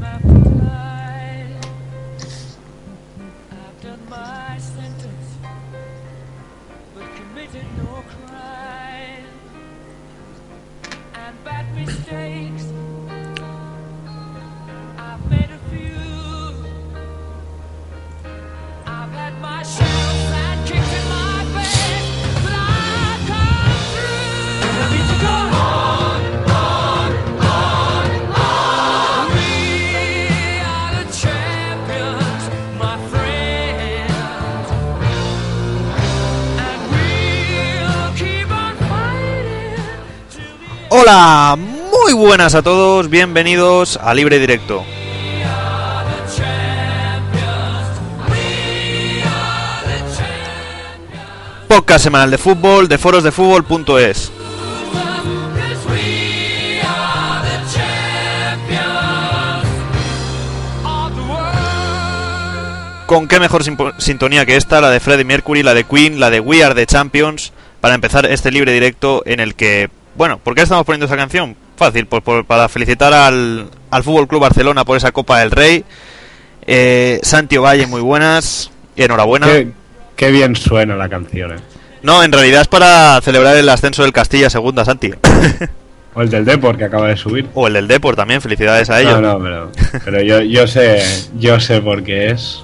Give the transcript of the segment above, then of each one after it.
bye. Hola, muy buenas a todos, bienvenidos a Libre Directo. Podcast semanal de fútbol de forosdefútbol.es. Con qué mejor sintonía que esta, la de Freddie Mercury, la de Queen, la de We Are the Champions, para empezar este libre directo en el que bueno, ¿por qué estamos poniendo esa canción? Fácil, pues para felicitar al, al Fútbol Club Barcelona por esa Copa del Rey. Eh, Santi Valle, muy buenas. Enhorabuena. Qué, bien suena la canción, eh. No, en realidad es para celebrar el ascenso del Castilla segunda, Santi. o el del Deport que acaba de subir. O el del Deport también, felicidades a ellos. No, no, pero, pero yo, yo sé, yo sé por qué es.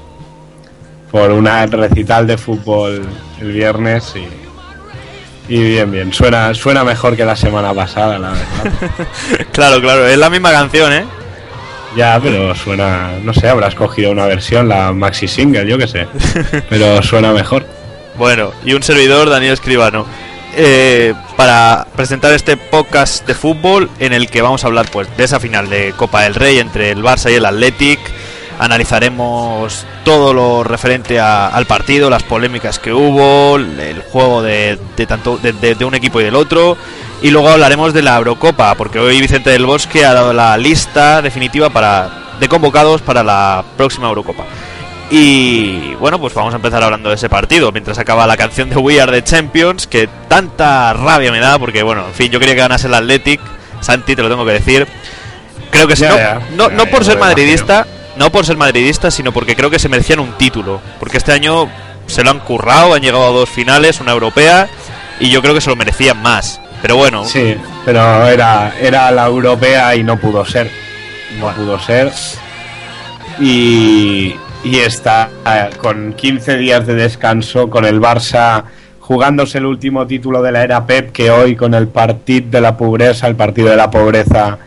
Por una recital de fútbol el viernes y y bien, bien, suena, suena mejor que la semana pasada, la verdad. claro, claro, es la misma canción, ¿eh? Ya, pero suena, no sé, habrás cogido una versión, la maxi single, yo qué sé. Pero suena mejor. Bueno, y un servidor, Daniel Escribano. Eh, para presentar este podcast de fútbol en el que vamos a hablar pues de esa final de Copa del Rey entre el Barça y el Athletic analizaremos todo lo referente al partido, las polémicas que hubo, el juego de, tanto de, un equipo y del otro, y luego hablaremos de la Eurocopa, porque hoy Vicente del Bosque ha dado la lista definitiva para de convocados para la próxima Eurocopa. Y bueno, pues vamos a empezar hablando de ese partido, mientras acaba la canción de We Are the Champions, que tanta rabia me da, porque bueno, en fin, yo quería que ganase el Athletic, Santi, te lo tengo que decir. Creo que si no, no, por ser madridista, no por ser madridista, sino porque creo que se merecían un título. Porque este año se lo han currado, han llegado a dos finales, una europea, y yo creo que se lo merecían más. Pero bueno. Sí, pero era, era la europea y no pudo ser. No pudo ser. Y, y está eh, con 15 días de descanso, con el Barça jugándose el último título de la era Pep, que hoy con el partido de la pobreza, el partido de la pobreza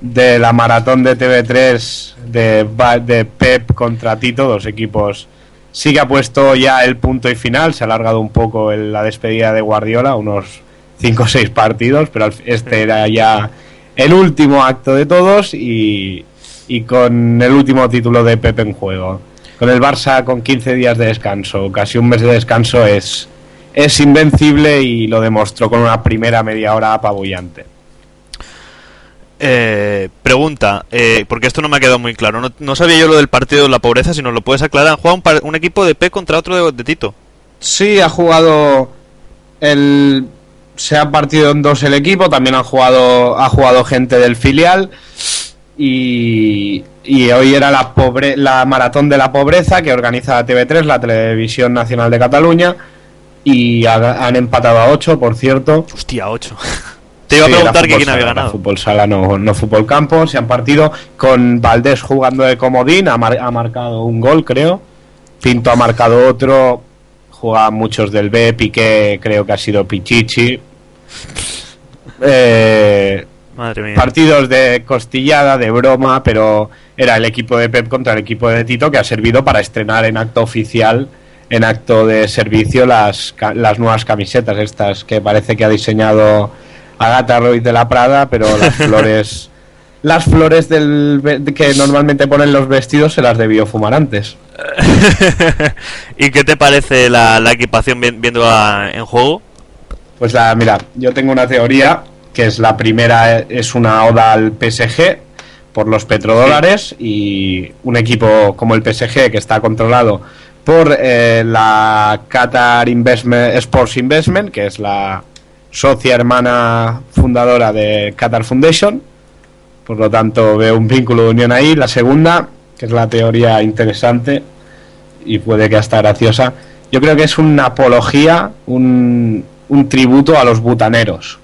de la maratón de TV3 de, de Pep contra Tito, dos equipos. Sí que ha puesto ya el punto y final, se ha alargado un poco la despedida de Guardiola, unos 5 o 6 partidos, pero este era ya el último acto de todos y, y con el último título de Pep en juego. Con el Barça con 15 días de descanso, casi un mes de descanso, es, es invencible y lo demostró con una primera media hora apabullante. Eh, pregunta, eh, porque esto no me ha quedado muy claro. No, sabía yo lo del partido de la pobreza, si nos lo puedes aclarar. ¿Han jugado un, equipo de P contra otro de, Tito? Sí, ha jugado el. Se ha partido en dos el equipo, también han jugado, ha jugado gente del filial. Y, y hoy era la, pobre, la maratón de la pobreza que organiza TV3, la Televisión Nacional de Cataluña. Y han empatado a 8, por cierto. Hostia, 8. Te iba a preguntar quién había ganado. Fútbol sala, no, no fútbol campo. Se han partido con Valdés jugando de comodín. Ha, marcado un gol, creo. Pinto ha marcado otro. Juegan muchos del B. Piqué, creo que ha sido Pichichi. Eh, Madre mía. Partidos de costillada, de broma, pero era el equipo de Pep contra el equipo de Tito que ha servido para estrenar en acto oficial en acto de servicio las, las nuevas camisetas, estas que parece que ha diseñado Agatha Ruiz de la Prada, pero las flores, las flores del, que normalmente ponen los vestidos se las debió fumar antes. ¿Y qué te parece la, la equipación vi- viendo en juego? Pues la, mira, yo tengo una teoría que es la primera, es una oda al PSG por los petrodólares y un equipo como el PSG que está controlado por eh, la Qatar Investment, Sports Investment, que es la socia hermana fundadora de Qatar Foundation. Por lo tanto, veo un vínculo de unión ahí. La segunda, que es la teoría interesante y puede que hasta graciosa, yo creo que es una apología, un, un tributo a los butaneros.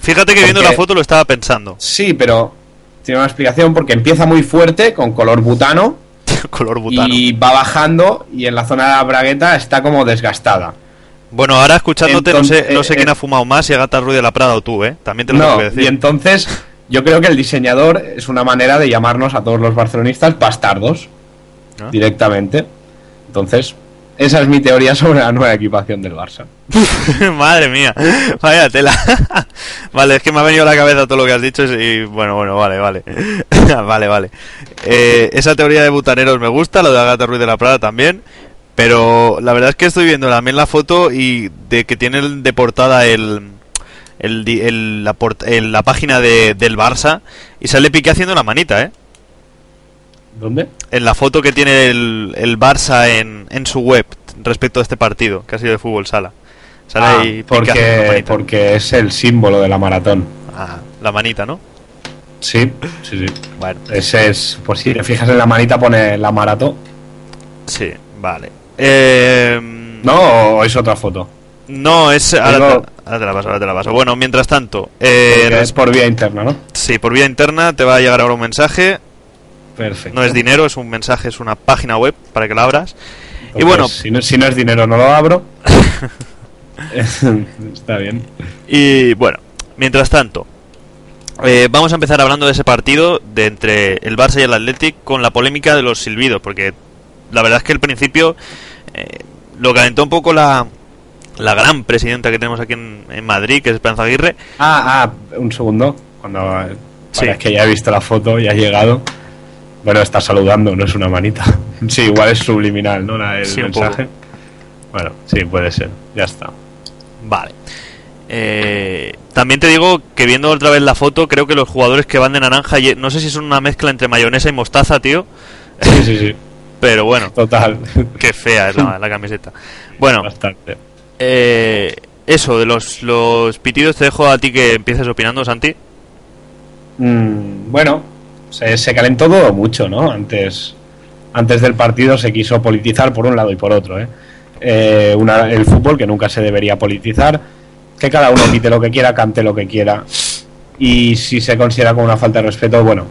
Fíjate que viendo la foto lo estaba pensando. Sí, pero tiene una explicación porque empieza muy fuerte, con color butano, Color butano. y va bajando y en la zona de la bragueta está como desgastada. Bueno, ahora escuchándote, no sé, no sé eh, quién eh, ha fumado más, si Agatha Ruiz de la Prada o tú, ¿eh? También te lo No, tengo que decir. y entonces yo creo que el diseñador es una manera de llamarnos a todos los barcelonistas bastardos ¿Ah? directamente. Entonces, esa es mi teoría sobre la nueva equipación del Barça. Madre mía, vaya tela. vale, es que me ha venido a la cabeza todo lo que has dicho y bueno, bueno, vale, vale. vale, vale. Eh, esa teoría de butaneros me gusta, lo de Agatha Ruiz de la Prada también. Pero la verdad es que estoy viendo también la foto y de que tiene el- de portada el, el, el- la, port- el- la página de, del Barça y sale Piqué haciendo la manita, ¿eh? ¿Dónde? En la foto que tiene el, el Barça en, en su web respecto a este partido, que ha sido de fútbol sala. Sale Ah, ahí Piqué haciendo la porque, manita. porque es el símbolo de la maratón. Ah, la manita, ¿no? Sí, sí, sí. Bueno, Ese es, pues si te fijas en la manita pone la maratón. sí, vale. Eh, No, o es otra foto. No, es. Ahora, Tengo- te, ahora te la paso, ahora te la paso. Bueno, mientras tanto, eh, es por vía interna, ¿no? sí, por vía interna te va a llegar ahora un mensaje. Perfecto. No es dinero, es un mensaje, es una página web para que la abras. y Entonces, bueno, si no, si no es dinero, no lo abro. Está bien. Y bueno, mientras tanto, eh, vamos a empezar hablando de ese partido de entre el Barça y el Athletic con la polémica de los silbidos, porque la verdad es que al principio eh, lo calentó un poco la, la gran presidenta que tenemos aquí en, en Madrid, que es Esperanza Aguirre. Ah, ah, un segundo. Cuando vale, Sí. es que ya he visto la foto, ya ha llegado. Bueno, está saludando, no es una manita. Sí, igual es subliminal, ¿no? La, el Sí, mensaje. Bueno, sí, puede ser. Ya está. Vale. Eh, también te digo que viendo otra vez la foto, creo que los jugadores que van de naranja, y- no sé si son una mezcla entre mayonesa y mostaza, tío, Sí, sí, sí. pero bueno, Total. qué fea es la, la camiseta. Bueno, Bastante. Eh, eso, de los, los pitidos, te dejo a ti que empieces opinando, Santi. Mm, bueno, se, se calentó todo mucho, ¿no? Antes, antes del partido se quiso politizar por un lado y por otro, ¿eh? Eh, una- el fútbol que nunca se debería politizar, que cada uno pite lo que quiera, cante lo que quiera. Y si se considera como una falta de respeto, bueno,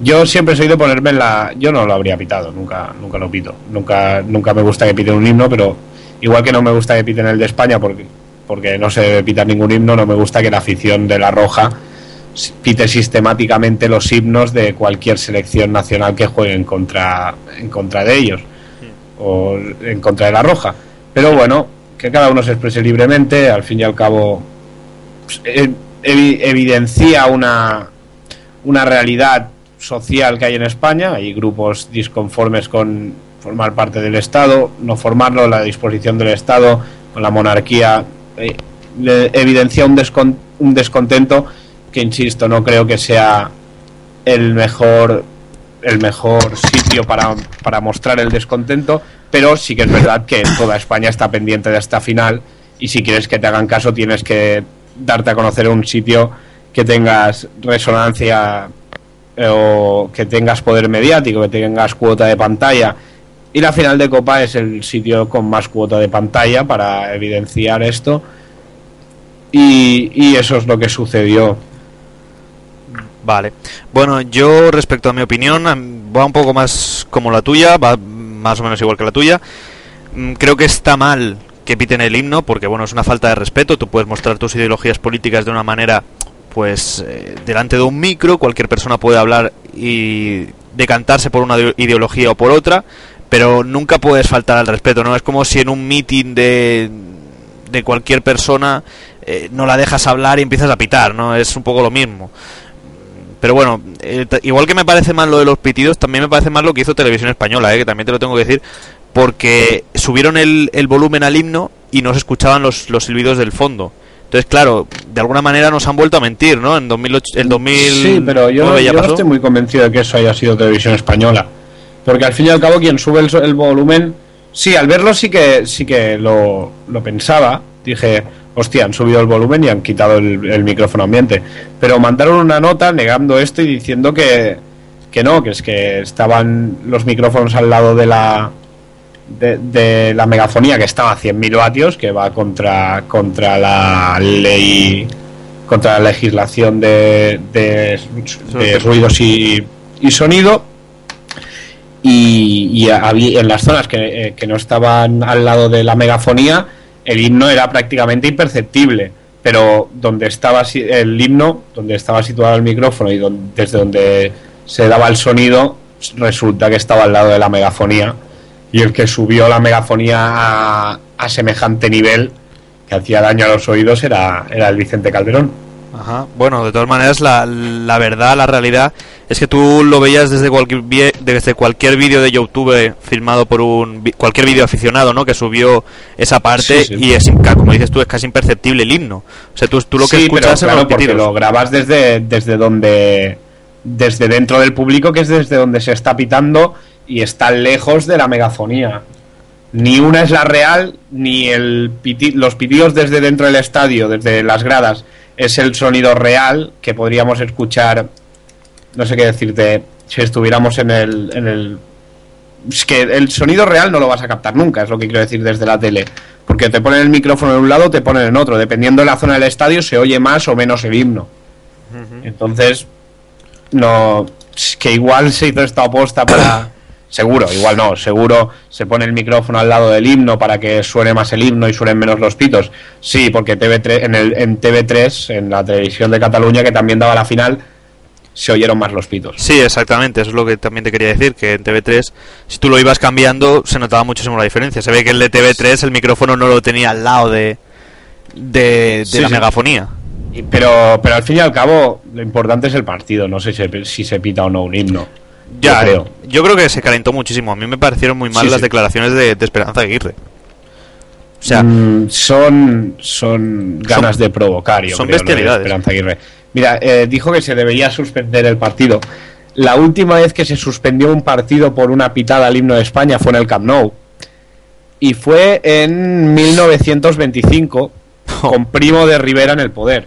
yo siempre soy de ponerme en la. Yo no lo habría pitado, nunca, nunca lo pito. Nunca, nunca me gusta que piten un himno, pero igual que no me gusta que piten el de España, porque, porque no se debe pitar ningún himno, no me gusta que la afición de la Roja pite sistemáticamente los himnos de cualquier selección nacional que juegue en contra, en contra de ellos o en contra de la Roja. Pero bueno, que cada uno se exprese libremente, al fin y al cabo pues, evi- evidencia una, una realidad social que hay en España, hay grupos disconformes con formar parte del Estado, no formarlo, la disposición del Estado con la monarquía, eh, evidencia un, un descontento que, insisto, no creo que sea el mejor el mejor sitio para, para mostrar el descontento, pero sí que es verdad que toda España está pendiente de esta final y si quieres que te hagan caso tienes que darte a conocer un sitio que tengas resonancia o que tengas poder mediático, que tengas cuota de pantalla. Y la final de Copa es el sitio con más cuota de pantalla para evidenciar esto. Y, y eso es lo que sucedió. Vale. Bueno, yo respecto a mi opinión, am- va un poco más como la tuya, va más o menos igual que la tuya. Mm, Creo que está mal que piten el himno, porque bueno, es una falta de respeto. Tú puedes mostrar tus ideologías políticas de una manera, pues, eh, delante de un micro, cualquier persona puede hablar y decantarse por una ide- ideología o por otra, pero nunca puedes faltar al respeto, ¿no? Es como si en un meeting de, de cualquier persona eh, no la dejas hablar y empiezas a pitar, ¿no? Es un poco lo mismo. Pero bueno, eh, igual que me parece mal lo de los pitidos, también me parece mal lo que hizo Televisión Española, ¿eh? que también te lo tengo que decir, porque subieron el, el volumen al himno y no se escuchaban los, los silbidos del fondo. Entonces, claro, de alguna manera nos han vuelto a mentir, ¿no? En 2008, el 2000 Sí, pero yo, yo no estoy muy convencido de que eso haya sido televisión española. Porque al fin y al cabo quien sube el, el volumen... Sí, al verlo sí que sí que lo, lo pensaba. Dije, hostia, han subido el volumen y han quitado el, el micrófono ambiente. Pero mandaron una nota negando esto y diciendo que, que no, que es que estaban los micrófonos al lado de la de, de la megafonía que estaba a 100.000 vatios, que va contra, contra la ley, contra la legislación de, de, de ruidos y, y sonido. Y, y había- en las zonas que, eh, que no estaban al lado de la megafonía, el himno era prácticamente imperceptible. Pero donde estaba el himno, donde estaba situado el micrófono y don- desde donde se daba el sonido, resulta que estaba al lado de la megafonía y el que subió la megafonía a, a semejante nivel que hacía daño a los oídos era, era el Vicente Calderón. Ajá. Bueno, de todas maneras, la, la verdad, la realidad es que tú lo veías desde cualquier desde cualquier vídeo de YouTube filmado por un cualquier vídeo aficionado, ¿no? Que subió esa parte Sí, sí. y es como dices tú es casi imperceptible el himno. O sea, tú, tú lo que Sí, escuchas pero, claro, porque lo grabas desde, desde donde desde dentro del público que es desde donde se está pitando y está lejos de la megafonía. Ni una es la real, ni el piti- los pitidos desde dentro del estadio, desde las gradas, es el sonido real que podríamos escuchar, no sé qué decirte, si estuviéramos en el, en el... Es que el sonido real no lo vas a captar nunca, es lo que quiero decir desde la tele. Porque te ponen el micrófono en un lado, te ponen en otro. Dependiendo de la zona del estadio, se oye más o menos el himno. Entonces, no. Es que igual se hizo esta aposta para. Seguro, igual no, seguro se pone el micrófono al lado del himno para que suene más el himno y suenen menos los pitos. Sí, porque TV3, en, el, en TV3, en la televisión de Cataluña, que también daba la final, se oyeron más los pitos. Sí, exactamente, eso es lo que también te quería decir, que en TV3, si tú lo ibas cambiando, se notaba muchísimo la diferencia. Se ve que el de TV3 el micrófono no lo tenía al lado de, de, de Sí, la sí. megafonía. Pero, pero al fin y al cabo, lo importante es el partido, no sé si, si se pita o no un himno. Ya, Yo creo. yo creo que se calentó muchísimo. A mí me parecieron muy mal Sí, las sí. declaraciones de, de Esperanza Aguirre. O sea, Mm, son, son ganas Son- de provocar, yo son creo, bestialidades. Esperanza Aguirre. Mira, eh, dijo que se debería suspender el partido. La última vez que se suspendió un partido por una pitada al himno de España fue en el Camp Nou. Y fue en 1925, con Primo de Rivera en el poder.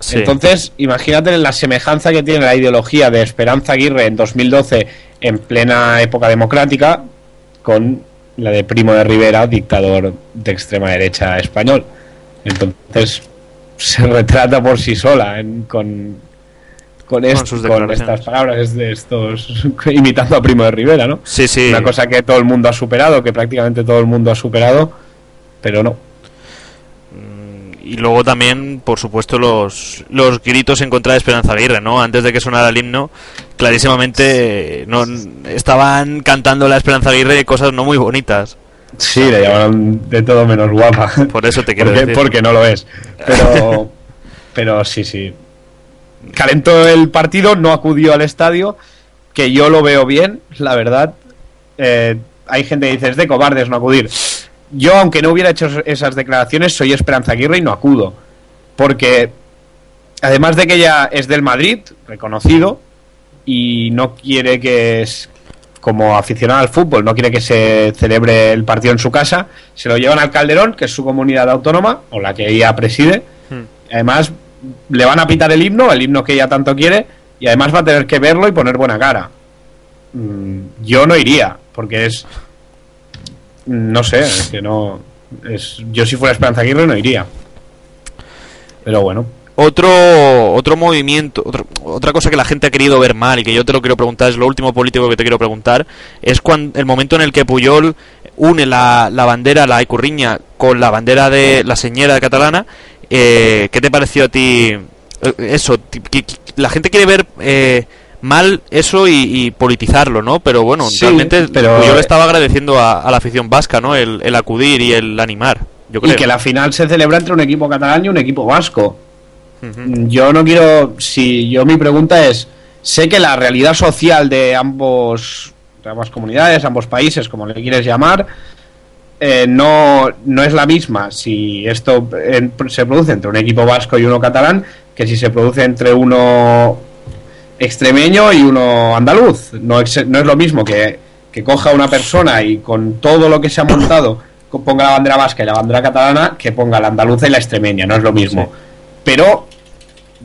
Sí. Entonces, imagínate la semejanza que tiene la ideología de Esperanza Aguirre en 2012, en plena época democrática, con la de Primo de Rivera, dictador de extrema derecha español. Entonces, se retrata por sí sola en- con, con, sus con declaraciones. estas palabras, de estos, imitando a Primo de Rivera, ¿no? sí, sí. Una cosa que todo el mundo ha superado, que prácticamente todo el mundo ha superado, pero no. Y luego también, por supuesto, los, los gritos en contra de Esperanza Aguirre, ¿no? Antes de que sonara el himno, clarísimamente no, estaban cantando la Esperanza Aguirre cosas no muy bonitas. Sí, le llamaron de todo menos guapa. Por eso te quiero porque, decir. porque no lo es. Pero, pero sí, sí. Calentó el partido, no acudió al estadio, que yo lo veo bien, la verdad. Eh, hay gente que dice, es de cobardes no acudir. Yo, aunque no hubiera hecho esas declaraciones, soy Esperanza Aguirre y no acudo. Porque, además de que ella es del Madrid, reconocido, y no quiere que, es, como aficionado al fútbol, no quiere que se celebre el partido en su casa, se lo llevan al Calderón, que es su comunidad autónoma, o la que ella preside. Hmm. Además, le van a pitar el himno, el himno que ella tanto quiere, y además va a tener que verlo y poner buena cara. Mm, Yo no iría, porque es. No sé, es que no. Es, yo, si fuera Esperanza Aguirre, no iría. Pero bueno. Otro, otro movimiento, otro- otra cosa que la gente ha querido ver mal y que yo te lo quiero preguntar, es lo último político que te quiero preguntar, es cuando, el momento en el que Puyol une la, la bandera, la Icurriña, con la bandera de la señora catalana. Eh, ¿Qué te pareció a ti eh, eso? la gente quiere ver eh, mal eso y, politizarlo, ¿no? Pero bueno, Sí, realmente pero- yo le estaba agradeciendo a, a la afición vasca, ¿no? El, el acudir y el animar, yo creo. Y que la final se celebra entre un equipo catalán y un equipo vasco. Yo no quiero. Si yo mi pregunta es. Sé que la realidad social de ambos. de ambas comunidades, ambos países, como le quieres llamar. eh, no, no es la misma si esto eh, se produce entre un equipo vasco y uno catalán que si se produce entre uno extremeño y uno andaluz. No es, no es lo mismo que, que coja una persona y con todo lo que se ha montado ponga la bandera vasca y la bandera catalana que ponga la andaluza y la extremeña. No es lo mismo. Pero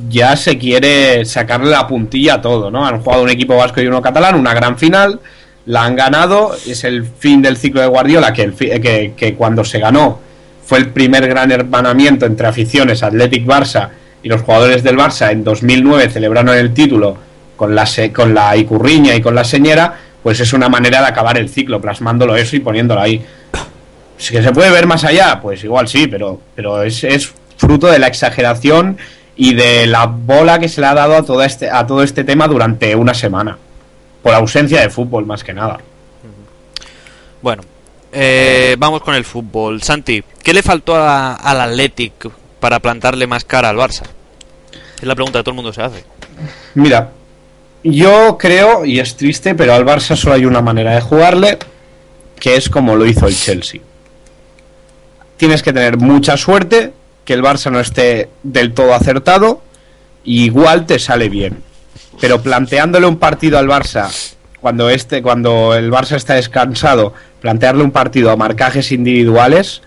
ya se quiere sacarle la puntilla a todo, ¿no? Han jugado un equipo vasco y uno catalán, una gran final, la han ganado, es el fin del ciclo de Guardiola, que, el fi- que, que cuando se ganó fue el primer gran hermanamiento entre aficiones Athletic Barça y los jugadores del Barça en 2009 celebraron el título con la, con la Icurriña y con la Señera, pues es una manera de acabar el ciclo, plasmándolo eso y poniéndolo ahí. Que se puede ver más allá, pues igual sí, pero, pero es, es fruto de la exageración y de la bola que se le ha dado a todo este, a todo este tema durante una semana. Por ausencia de fútbol, más que nada. Bueno, eh, vamos con el fútbol. Santi, ¿qué le faltó al Athletic para plantarle más cara al Barça? Es la pregunta que todo el mundo se hace. Mira, yo creo, y es triste, pero al Barça solo hay una manera de jugarle, que es como lo hizo el Chelsea. Tienes que tener mucha suerte, que el Barça no esté del todo acertado, y igual te sale bien. Pero planteándole un partido al Barça, cuando, este, cuando el Barça está descansado, plantearle un partido a marcajes individuales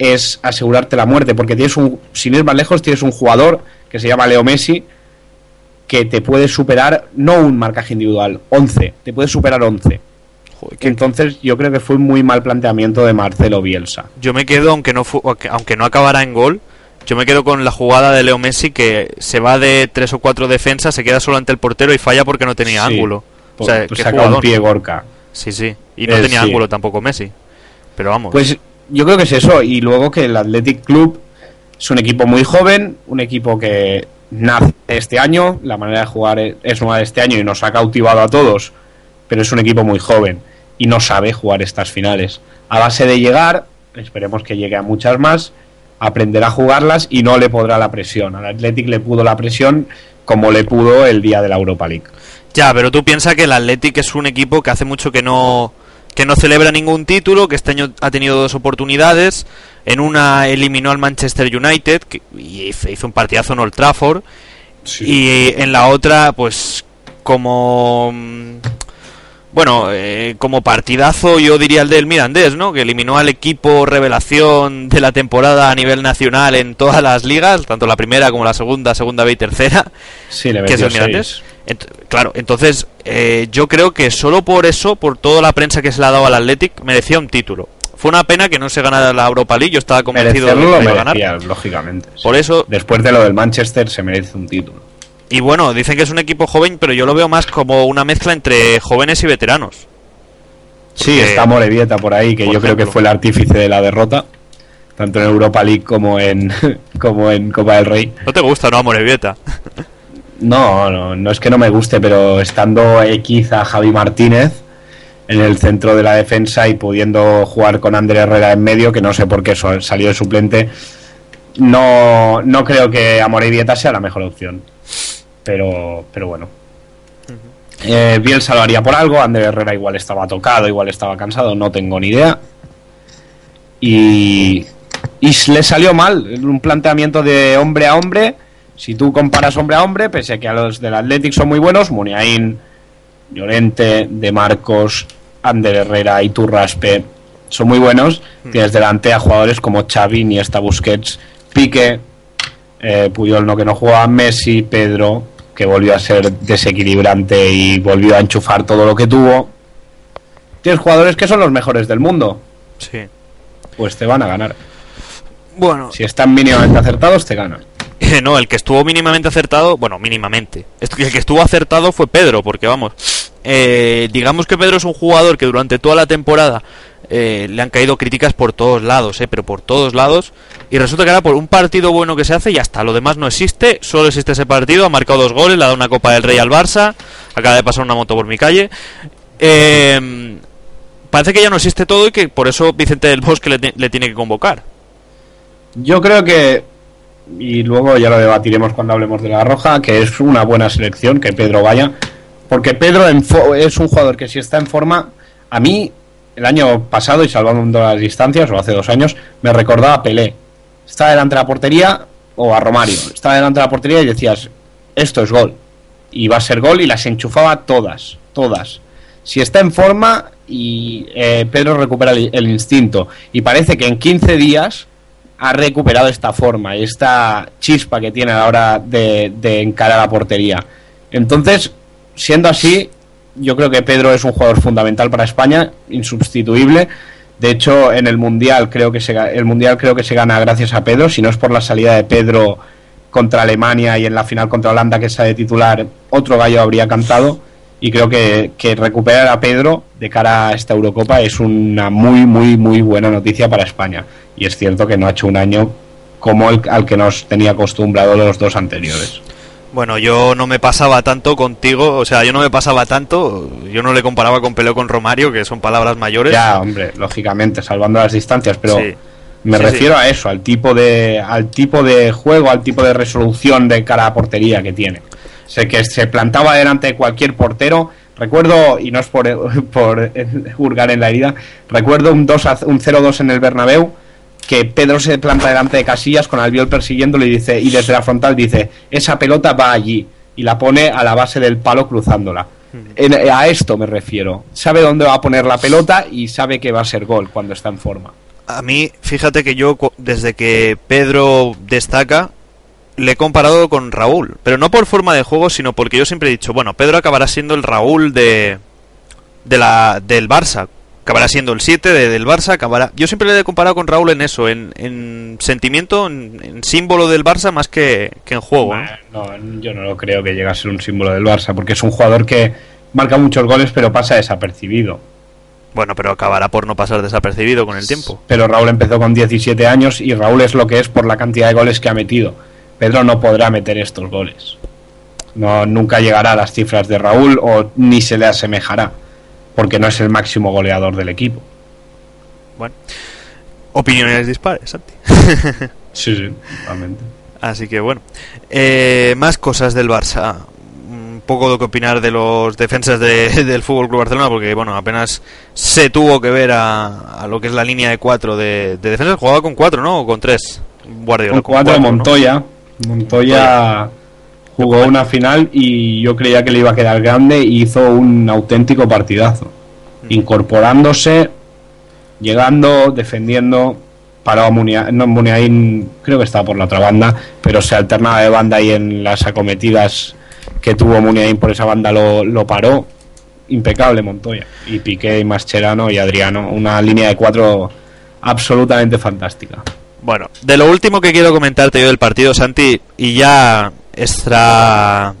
es asegurarte la muerte, porque tienes un, sin ir más lejos, tienes un jugador que se llama Leo Messi, que te puede superar, no un marcaje individual, 11, te puede superar 11. Joder, que- Entonces yo creo que fue un muy mal planteamiento de Marcelo Bielsa. Yo me quedo, aunque no, fu- aunque- no acabara en gol, yo me quedo con la jugada de Leo Messi que se va de tres o cuatro defensas, se queda solo ante el portero y falla porque no tenía Sí. ángulo. O sea, pues saca un pie Gorka. Sí, sí. Y no Eh, tenía sí. ángulo tampoco Messi. Pero vamos. Pues yo creo que es eso. Y luego que el Athletic Club es un equipo muy joven, un equipo que nace este año, la manera de jugar es- nueva de este año y nos ha cautivado a todos, pero es un equipo muy joven y no sabe jugar estas finales. A base de llegar, esperemos que llegue a muchas más, aprenderá a jugarlas y no le podrá la presión. Al Athletic le pudo la presión como le pudo el día de la Europa League. Ya, pero tú piensas que el Athletic es un equipo que hace mucho que no que no celebra ningún título, que este año ha tenido dos oportunidades. En una eliminó al Manchester United que, y hizo un partidazo en Old Trafford. Y en la otra, pues como mm, bueno, eh, como partidazo yo diría el del Mirandés, ¿no? Que eliminó al equipo revelación de la temporada a nivel nacional en todas las ligas, tanto la primera como la segunda, segunda B y tercera Sí, le que es el Mirandés. Ent- claro, entonces eh, yo creo que solo por eso, por toda la prensa que se le ha dado al Athletic, merecía un título. Fue una pena que no se ganara la Europa League, yo estaba convencido de que lo la iba a ganar. merecía, lógicamente. Por eso, Después de lo del Manchester se merece un título. y bueno, dicen que es un equipo joven, pero yo lo veo más como una mezcla entre jóvenes y veteranos. Sí, Porque- está Morevieta por ahí, que por yo creo que fue el artífice de la derrota, tanto en Europa League como en, como en Copa del Rey. ¿No te gusta, no, Amorebieta? No, no, no es que no me guste, pero estando X a Javi Martínez en el centro de la defensa y pudiendo jugar con Ander Herrera en medio, que no sé por qué salió de suplente, no, no creo que Amorevieta sea la mejor opción. Pero, pero bueno. Eh, Bielsa lo haría por algo, Ander Herrera igual estaba tocado, igual estaba cansado, no tengo ni idea. Y, y le salió mal, un planteamiento de hombre a hombre. Si tú comparas hombre a hombre, pese a que a los del Athletic son muy buenos, Muniain, Llorente, De Marcos, Ander Herrera y Turraspe son muy buenos. Tienes delante a jugadores como Xavi, Iniesta, Busquets, Pique, eh, Puyol no que no jugaba, Messi, Pedro, que volvió a ser desequilibrante y volvió a enchufar todo lo que tuvo. Tienes jugadores que son los mejores del mundo, Sí. pues te van a ganar. Bueno, Si están mínimamente acertados, te ganan. no, el que estuvo mínimamente acertado, bueno, mínimamente. El que estuvo acertado fue Pedro, porque vamos, eh, digamos que Pedro es un jugador que durante toda la temporada eh, le han caído críticas por todos lados, eh, pero por todos lados. Y resulta que ahora por un partido bueno que se hace, ya está. Lo demás no existe, solo existe ese partido. Ha marcado dos goles, le ha dado una Copa del Rey al Barça. Acaba de pasar una moto por mi calle. Eh, parece que ya no existe todo y que por eso Vicente del Bosque le tiene que convocar. Yo creo que, y luego ya lo debatiremos cuando hablemos de la Roja, que es una buena selección que Pedro vaya. Porque Pedro es un jugador que si está en forma, a mí el año pasado, y salvando las distancias, o hace dos años, me recordaba a Pelé. Estaba delante de la portería, o a Romario, estaba delante de la portería y decías, esto es gol. Y va a ser gol y las enchufaba todas, todas. Si está en forma y eh, Pedro recupera el, el instinto, y parece que en 15 días ha recuperado esta forma y esta chispa que tiene a la hora de, encarar la portería. Entonces, siendo así, yo creo que Pedro es un jugador fundamental para España, insubstituible. De hecho, en el mundial creo que se el mundial creo que se gana gracias a Pedro. Si no es por la salida de Pedro contra Alemania y en la final contra Holanda que sale titular, otro gallo habría cantado. Y creo que recuperar a Pedro de cara a esta Eurocopa es una muy, muy, muy buena noticia para España. Y es cierto que no ha hecho un año como el al que nos tenía acostumbrado los dos anteriores. Bueno, yo no me pasaba tanto contigo, o sea, yo no me pasaba tanto, yo no le comparaba con Peleo con Romario, que son palabras mayores. Ya, hombre, lógicamente, salvando las distancias, pero sí. me sí, refiero sí. a eso, al tipo de al tipo de juego, al tipo de resolución de cara a portería que tiene. Sé que se plantaba delante de cualquier portero. Recuerdo, y no es por, por hurgar en la herida, recuerdo un, 2 un 0-2 en el Bernabéu, que Pedro se planta delante de Casillas con Albiol persiguiéndolo y dice y desde la frontal dice esa pelota va allí y la pone a la base del palo cruzándola. En, a esto me refiero. Sabe dónde va a poner la pelota y sabe que va a ser gol cuando está en forma. A mí, fíjate que yo desde que Pedro destaca le he comparado con Raúl, pero no por forma de juego, sino porque yo siempre he dicho, bueno, Pedro acabará siendo el Raúl de, de la del Barça, acabará siendo el 7 de, del Barça, acabará... Yo siempre le he comparado con Raúl en eso, en, en sentimiento, en, en, símbolo del Barça más que, que en juego. ¿no? no, yo no lo creo que llegue a ser un símbolo del Barça, porque es un jugador que marca muchos goles pero pasa desapercibido. Bueno, pero acabará por no pasar desapercibido con el tiempo. Pero Raúl empezó con 17 años y Raúl es lo que es por la cantidad de goles que ha metido. Pedro no podrá meter estos goles. No, nunca llegará a las cifras de Raúl o ni se le asemejará porque no es el máximo goleador del equipo. Bueno, opiniones dispares, Santi. sí, sí, totalmente. Así que bueno, eh, más cosas del Barça. Un poco de que opinar de los defensas de, del Fútbol Club Barcelona, porque bueno, apenas se tuvo que ver a, a lo que es la línea de cuatro de, de defensas. Jugaba con cuatro, ¿no? O con tres. Guardiola. Con cuatro, con cuatro Montoya. ¿no? Montoya. Montoya jugó una final y yo creía que le iba a quedar grande y hizo un auténtico partidazo. Incorporándose, llegando, defendiendo, paró a Muniain, no, Muniain creo que estaba por la otra banda, pero se alternaba de banda y en las acometidas que tuvo Muniain por esa banda lo, lo paró. Impecable Montoya. Y Piqué y Mascherano y Adriano. Una línea de cuatro absolutamente fantástica. Bueno, de lo último que quiero comentarte yo del partido, Santi, y ya extra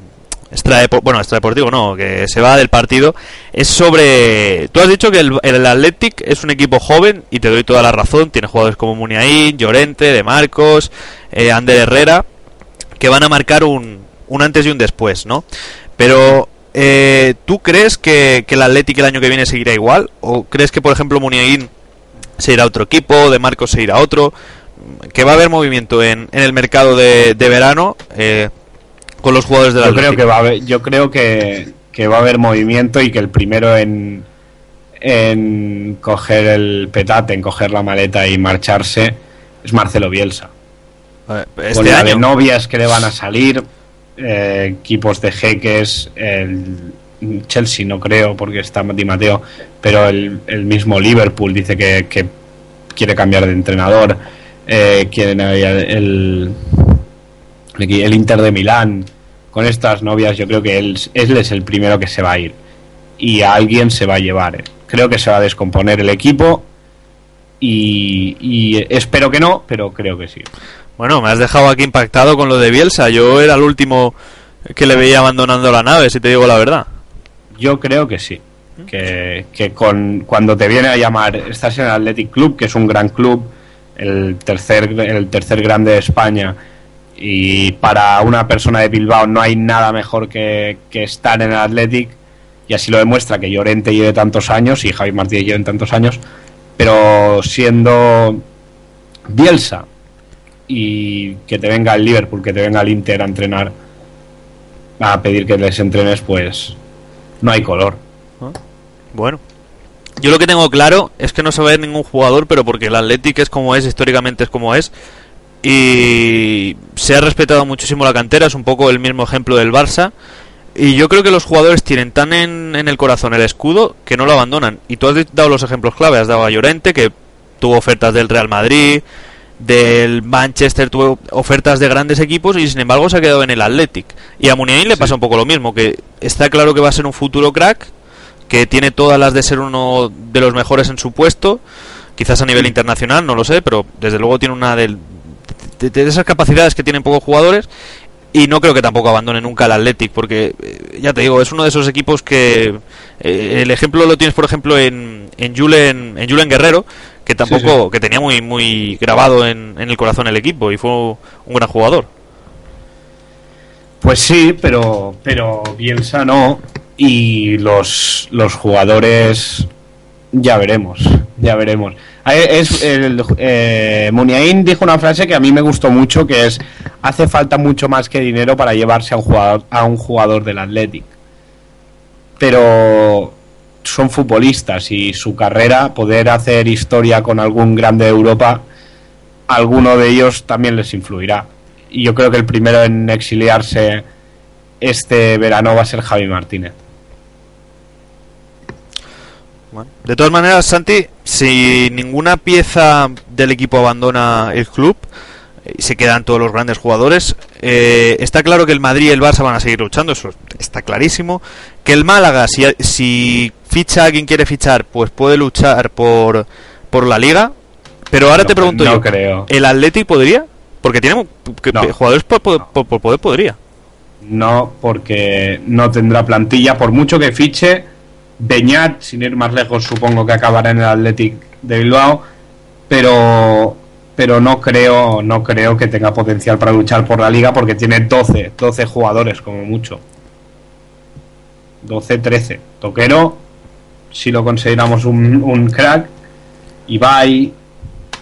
extra bueno extra deportivo no que se va del partido es sobre tú has dicho que el, el Athletic es un equipo joven y te doy toda la razón tiene jugadores como Muniain Llorente de Marcos eh, Ander Herrera que van a marcar un, un antes y un después no pero eh, ¿tú crees que, que el Athletic el año que viene seguirá igual o crees que por ejemplo Muniain se irá a otro equipo de Marcos se irá a otro que va a haber movimiento en, en el mercado de, de verano eh, con los jugadores de la yo creo que va a haber, yo creo que, que, va a haber movimiento y que el primero en en coger el petate en coger la maleta y marcharse es Marcelo Bielsa este con la año. de novias que le van a salir eh, equipos de jeques el Chelsea no creo porque está Di Mateo pero el, el mismo Liverpool dice que, que, quiere cambiar de entrenador eh, quieren el, el Inter de Milán con estas novias, yo creo que él, él, es el primero que se va a ir. Y a alguien se va a llevar. Creo que se va a descomponer el equipo. Y, y, espero que no, pero creo que sí. Bueno, me has dejado aquí impactado con lo de Bielsa. Yo era el último que le veía abandonando la nave, si te digo la verdad. Yo creo que sí. Que, que con, cuando te viene a llamar, estás en el Athletic Club, que es un gran club, el tercer, el tercer grande de España, y para una persona de Bilbao no hay nada mejor que, que estar en el Athletic, y así lo demuestra que Llorente lleve tantos años y Javi Martínez lleve tantos años, pero siendo Bielsa y que te venga el Liverpool, que te venga el Inter a entrenar, a pedir que les entrenes, pues no hay color. Bueno, yo lo que tengo claro es que no se va a ver ningún jugador, pero porque el Athletic es como es, históricamente es como es, y se ha respetado muchísimo la cantera, es un poco el mismo ejemplo del Barça. Y yo creo que los jugadores tienen tan en, en el corazón el escudo que no lo abandonan. Y tú has dado los ejemplos clave, has dado a Llorente, que tuvo ofertas del Real Madrid, del Manchester tuvo ofertas de grandes equipos y sin embargo se ha quedado en el Athletic. Y a Muniain le pasa un poco lo mismo, que está claro que va a ser un futuro crack, que tiene todas las de ser uno de los mejores en su puesto, quizás a nivel internacional, no lo sé, pero desde luego tiene una de, de, de esas capacidades que tienen pocos jugadores y no creo que tampoco abandone nunca el Athletic porque eh, ya te digo es uno de esos equipos que eh, el ejemplo lo tienes por ejemplo en en Julen, en Julen Guerrero que tampoco Sí, sí. que tenía muy muy grabado en, en el corazón el equipo y fue un gran jugador Pues sí, pero, pero Bielsa no. Y los, los jugadores ya veremos, ya veremos. Ah, Es, el, eh, Muniain dijo una frase que a mí me gustó mucho, que es, hace falta mucho más que dinero para llevarse a un jugador, a un jugador del Athletic. Pero son futbolistas y su carrera, poder hacer historia con algún grande de Europa, alguno de ellos también les influirá. Y yo creo que el primero en exiliarse este verano va a ser Javi Martínez. De todas maneras, Santi, si ninguna pieza del equipo abandona el club eh, y se quedan todos los grandes jugadores, eh, está claro que el Madrid y el Barça van a seguir luchando, eso está clarísimo. Que el Málaga, si, si ficha a quien quiere fichar, pues puede luchar por, por la liga. Pero ahora No, te pregunto no yo, creo. ¿el Athletic podría? Porque tiene mu- que- No. jugadores por- por poder, podría. No, porque no tendrá plantilla, por mucho que fiche. Beñat, sin ir más lejos, supongo que acabará en el Athletic de Bilbao, pero pero no creo no creo que tenga potencial para luchar por la liga porque tiene 12, 12 jugadores como mucho. 12, 13. Toquero, si lo consideramos un, crack, Ibai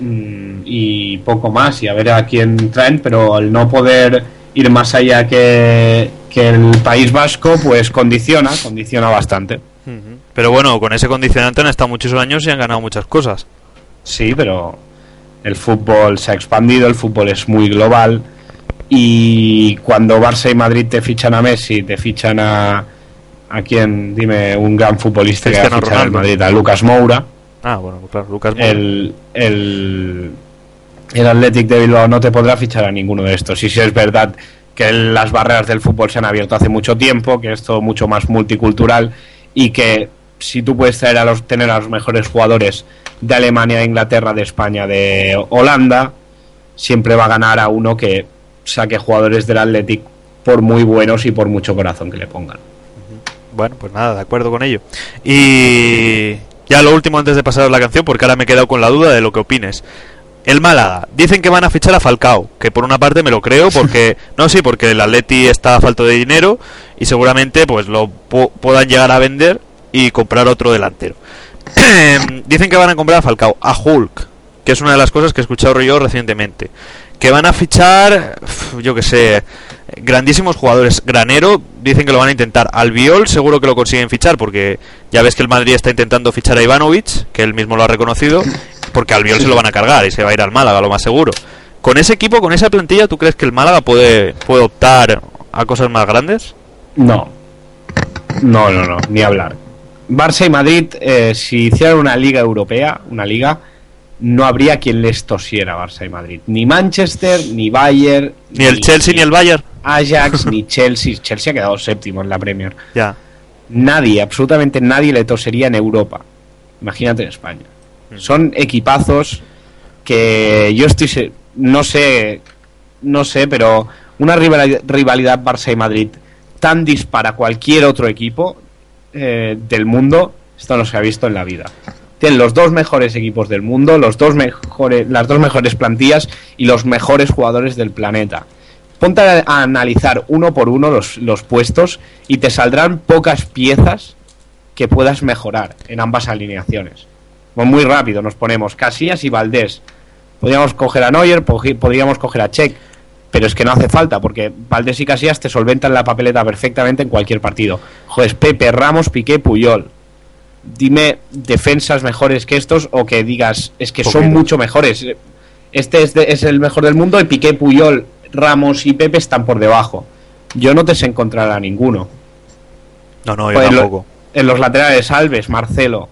mm, y poco más, y a ver a quién traen, pero al no poder ir más allá que, que el País Vasco, pues condiciona, condiciona bastante. Pero bueno, con ese condicionante han estado muchos años y han ganado muchas cosas. Sí, pero el fútbol se ha expandido, el fútbol es muy global y cuando Barça y Madrid te fichan a Messi, te fichan a a quién, dime, un gran futbolista que va a Cristiano fichar al. Madrid, a Lucas Moura. Ah, bueno, claro, Lucas Moura. el, el, el Athletic de Bilbao no te podrá fichar a ninguno de estos. Y si es verdad que las barreras del fútbol se han abierto hace mucho tiempo, que es todo mucho más multicultural y que si tú puedes traer a los, tener a los mejores jugadores de Alemania, de Inglaterra, de España, de Holanda, siempre va a ganar a uno que saque jugadores del Athletic por muy buenos y por mucho corazón que le pongan. Bueno, pues nada, de acuerdo con ello. Y ya lo último antes de pasar a la canción, porque ahora me he quedado con la duda de lo que opines. El Málaga, dicen que van a fichar a Falcao, que por una parte me lo creo, porque no sí, porque el Atleti está a falta de dinero y seguramente pues lo pu- puedan llegar a vender y comprar otro delantero. dicen que van a comprar a Falcao, a Hulk, que es una de las cosas que he escuchado yo recientemente. Que van a fichar, yo que sé, grandísimos jugadores. Granero dicen que lo van a intentar. Albiol seguro que lo consiguen fichar porque ya ves que el Madrid está intentando fichar a Ivanovic, que él mismo lo ha reconocido, porque Albiol se lo van a cargar y se va a ir al Málaga, lo más seguro. Con ese equipo, con esa plantilla, ¿tú crees que el Málaga puede, puede optar a cosas más grandes? No. No, no, no, ni hablar. Barça y Madrid, eh, si hicieran una liga europea, una liga, no habría quien les tosiera Barça y Madrid. Ni Manchester, ni Bayern, Ni el Chelsea ni el Bayern. Ajax, ni Chelsea. Chelsea ha quedado séptimo en la Premier. Ya. Nadie, absolutamente nadie le tosería en Europa. Imagínate en España. Mm. Son equipazos que yo estoy no sé no sé, pero una rivalidad, Barça y Madrid tan dispara cualquier otro equipo eh, del mundo Esto no se ha visto en la vida. Tienen los dos mejores equipos del mundo, los dos mejores, las dos mejores plantillas y los mejores jugadores del planeta. Ponte a, analizar uno por uno los, los puestos y te saldrán pocas piezas que puedas mejorar en ambas alineaciones. Pues muy rápido nos ponemos Casillas y Valdés. Podríamos coger a Neuer, podríamos coger a Check, pero es que no hace falta porque Valdés y Casillas te solventan la papeleta perfectamente en cualquier partido. Joder, Pepe, Ramos, Piqué, Puyol. Dime defensas mejores que estos o que digas es que son mucho mejores. Este es, de- es el mejor del mundo y Piqué, Puyol, Ramos y Pepe están por debajo. Yo no te sé encontrar a ninguno. No, no, yo Pues lo- tampoco. En los laterales, Alves, Marcelo,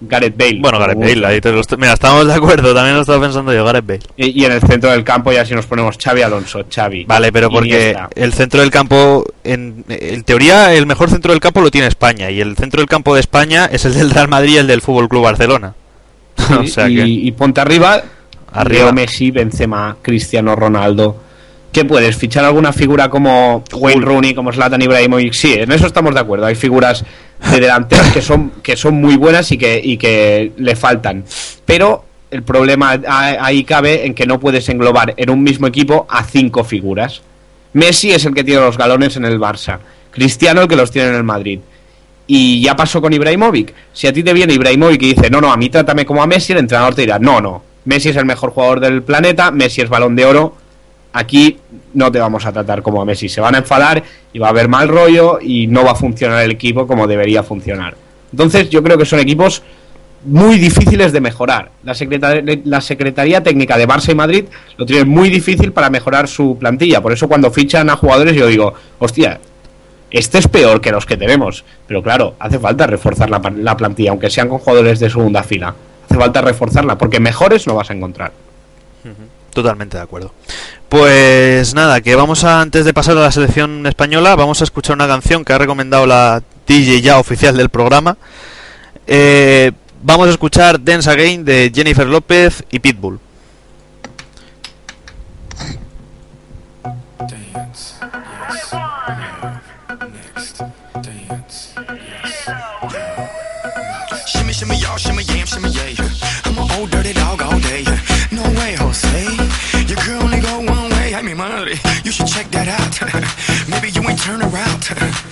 Gareth Bale. Bueno, Gareth Bale, ahí te lo Mira, estamos de acuerdo, también lo estaba pensando yo, Gareth Bale. Y, y en el centro del campo ya si nos ponemos Xavi Alonso, Xavi. Vale, pero porque Iniesta. el centro del campo, en, en teoría, el mejor centro del campo lo tiene España. Y el centro del campo de España es el del Real Madrid y el del Fútbol Club Barcelona. o sea y, que. y ponte arriba, Arriba. Leo Messi, Benzema, Cristiano Ronaldo. ¿Qué puedes? ¿Fichar alguna figura como Wayne Rooney, como Zlatan Ibrahimovic? Sí, en eso estamos de acuerdo. Hay figuras de delanteros que son, que son muy buenas y que, y que le faltan. Pero el problema ahí cabe en que no puedes englobar en un mismo equipo a cinco figuras. Messi es el que tiene los galones en el Barça. Cristiano el que los tiene en el Madrid. Y ya pasó con Ibrahimovic. Si a ti te viene Ibrahimovic y dice, no, no, a mí trátame como a Messi, el entrenador te dirá, no, no, Messi es el mejor jugador del planeta, Messi es balón de oro, aquí no te vamos a tratar como a Messi. Se van a enfadar y va a haber mal rollo y no va a funcionar el equipo como debería funcionar. Entonces yo creo que son equipos muy difíciles de mejorar. La, secretar- la Secretaría Técnica de Barça y Madrid lo tiene muy difícil para mejorar su plantilla. Por eso cuando fichan a jugadores yo digo, hostia, este es peor que los que tenemos. Pero claro, hace falta reforzar la, la plantilla, aunque sean con jugadores de segunda fila. Hace falta reforzarla, porque mejores no vas a encontrar. Totalmente de acuerdo. Pues nada, que vamos a, antes de pasar a la selección española, vamos a escuchar una canción que ha recomendado la DJ ya oficial del programa. Eh, vamos a escuchar Dance Again de Jennifer López y Pitbull. Turn around.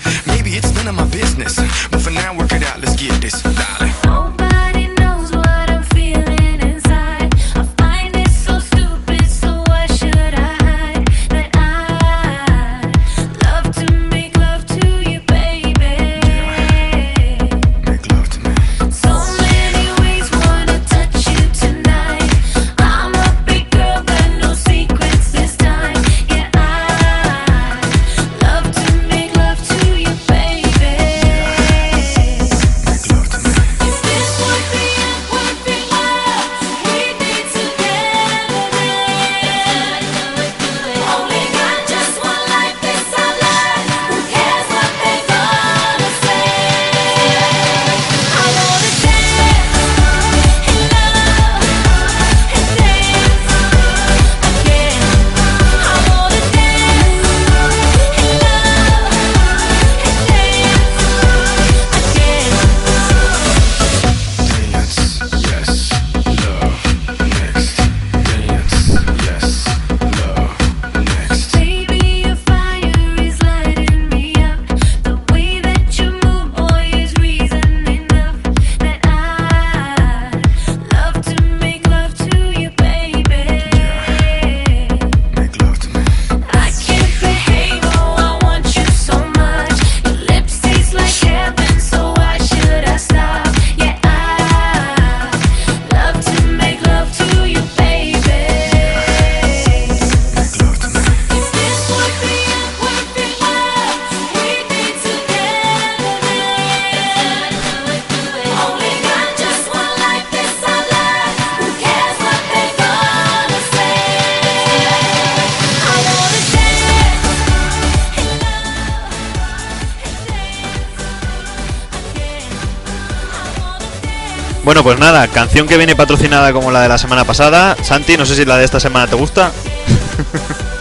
Bueno, pues nada, canción que viene patrocinada como la de la semana pasada. Santi, no sé si la de esta semana te gusta.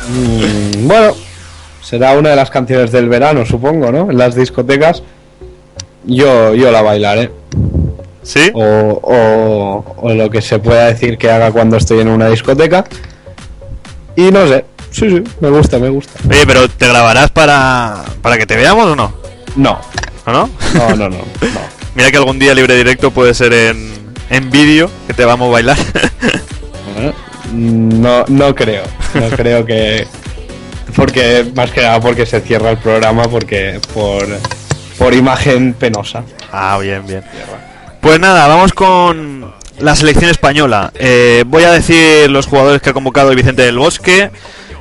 Mm, bueno, será una de las canciones del verano, supongo, ¿no? En las discotecas. Yo, yo la bailaré. ¿Sí? o, o- o lo que se pueda decir que haga cuando estoy en una discoteca. Y no sé, sí, sí, me gusta, me gusta. Oye, pero ¿te grabarás para, para que te veamos o no? No, ¿O no? no, no, no. no. Mira que algún día libre directo puede ser en, en vídeo, que te vamos a bailar. No, no creo. No creo que. Porque, más que nada, porque se cierra el programa, porque por, por imagen penosa. ah, bien, bien. Pues nada, vamos con la selección española. Eh, voy a decir los jugadores que ha convocado el Vicente del Bosque.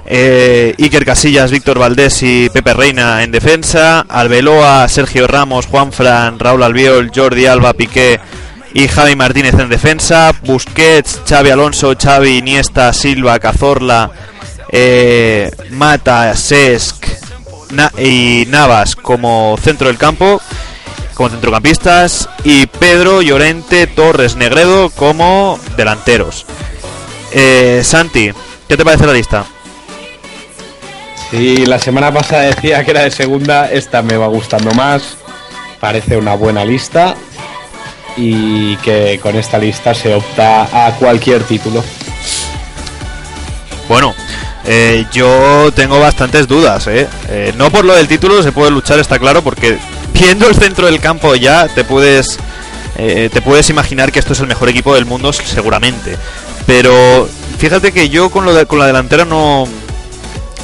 Eh, Iker Casillas, Víctor Valdés y Pepe Reina en defensa. Arbeloa, Sergio Ramos, Juan Fran, Raúl Albiol, Jordi Alba, Piqué y Javi Martínez en defensa. Busquets, Xavi Alonso, Xavi Iniesta, Silva, Cazorla, eh, Mata, Sesc y Navas como centro del campo como centrocampistas y Pedro Llorente Torres Negredo como delanteros. Eh, Santi, ¿qué te parece la lista? Si la semana pasada decía que era de segunda, esta me va gustando más. Parece una buena lista. Y que con esta lista se opta a cualquier título. Bueno, eh, yo tengo bastantes dudas. ¿eh? Eh, no por lo del título se puede luchar, está claro, porque viendo el centro del campo ya te puedes eh, te puedes imaginar que esto es el mejor equipo del mundo seguramente. Pero fíjate que yo con lo de- con la delantera no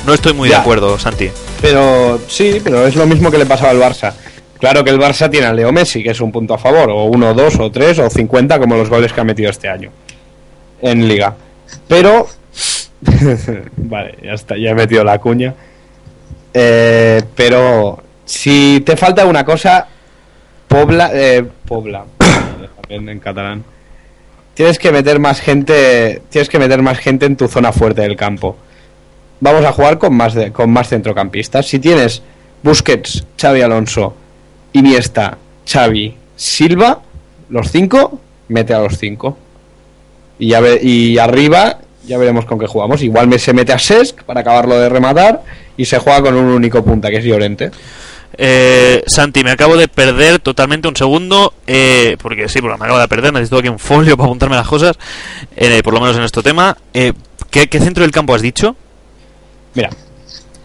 no estoy muy de acuerdo, Santi. Pero sí, pero es lo mismo que le pasaba al Barça. Claro que el Barça tiene a Leo Messi, que es un punto a favor, o uno, dos, o tres, o 50, como los goles que ha metido este año en Liga. Pero. vale, ya está, ya he metido la cuña. Eh, pero si te falta una cosa, Pobla. Eh, Pobla. También en catalán. Tienes que meter más gente. Tienes que meter más gente en tu zona fuerte del campo vamos a jugar con más de, con más centrocampistas. Si tienes Busquets, Xavi Alonso, Iniesta, Xavi, Silva, los cinco, mete a los cinco. Y ya ve- y arriba ya veremos con qué jugamos. Igual me se mete a Sesc para acabarlo de rematar y se juega con un único punta que es Llorente. Eh, Santi, me acabo de perder totalmente un segundo, eh, porque sí, porque me acabo de perder, necesito aquí un folio para apuntarme las cosas, eh, por lo menos en este tema. Eh, ¿qué, qué centro del campo has dicho? Mira,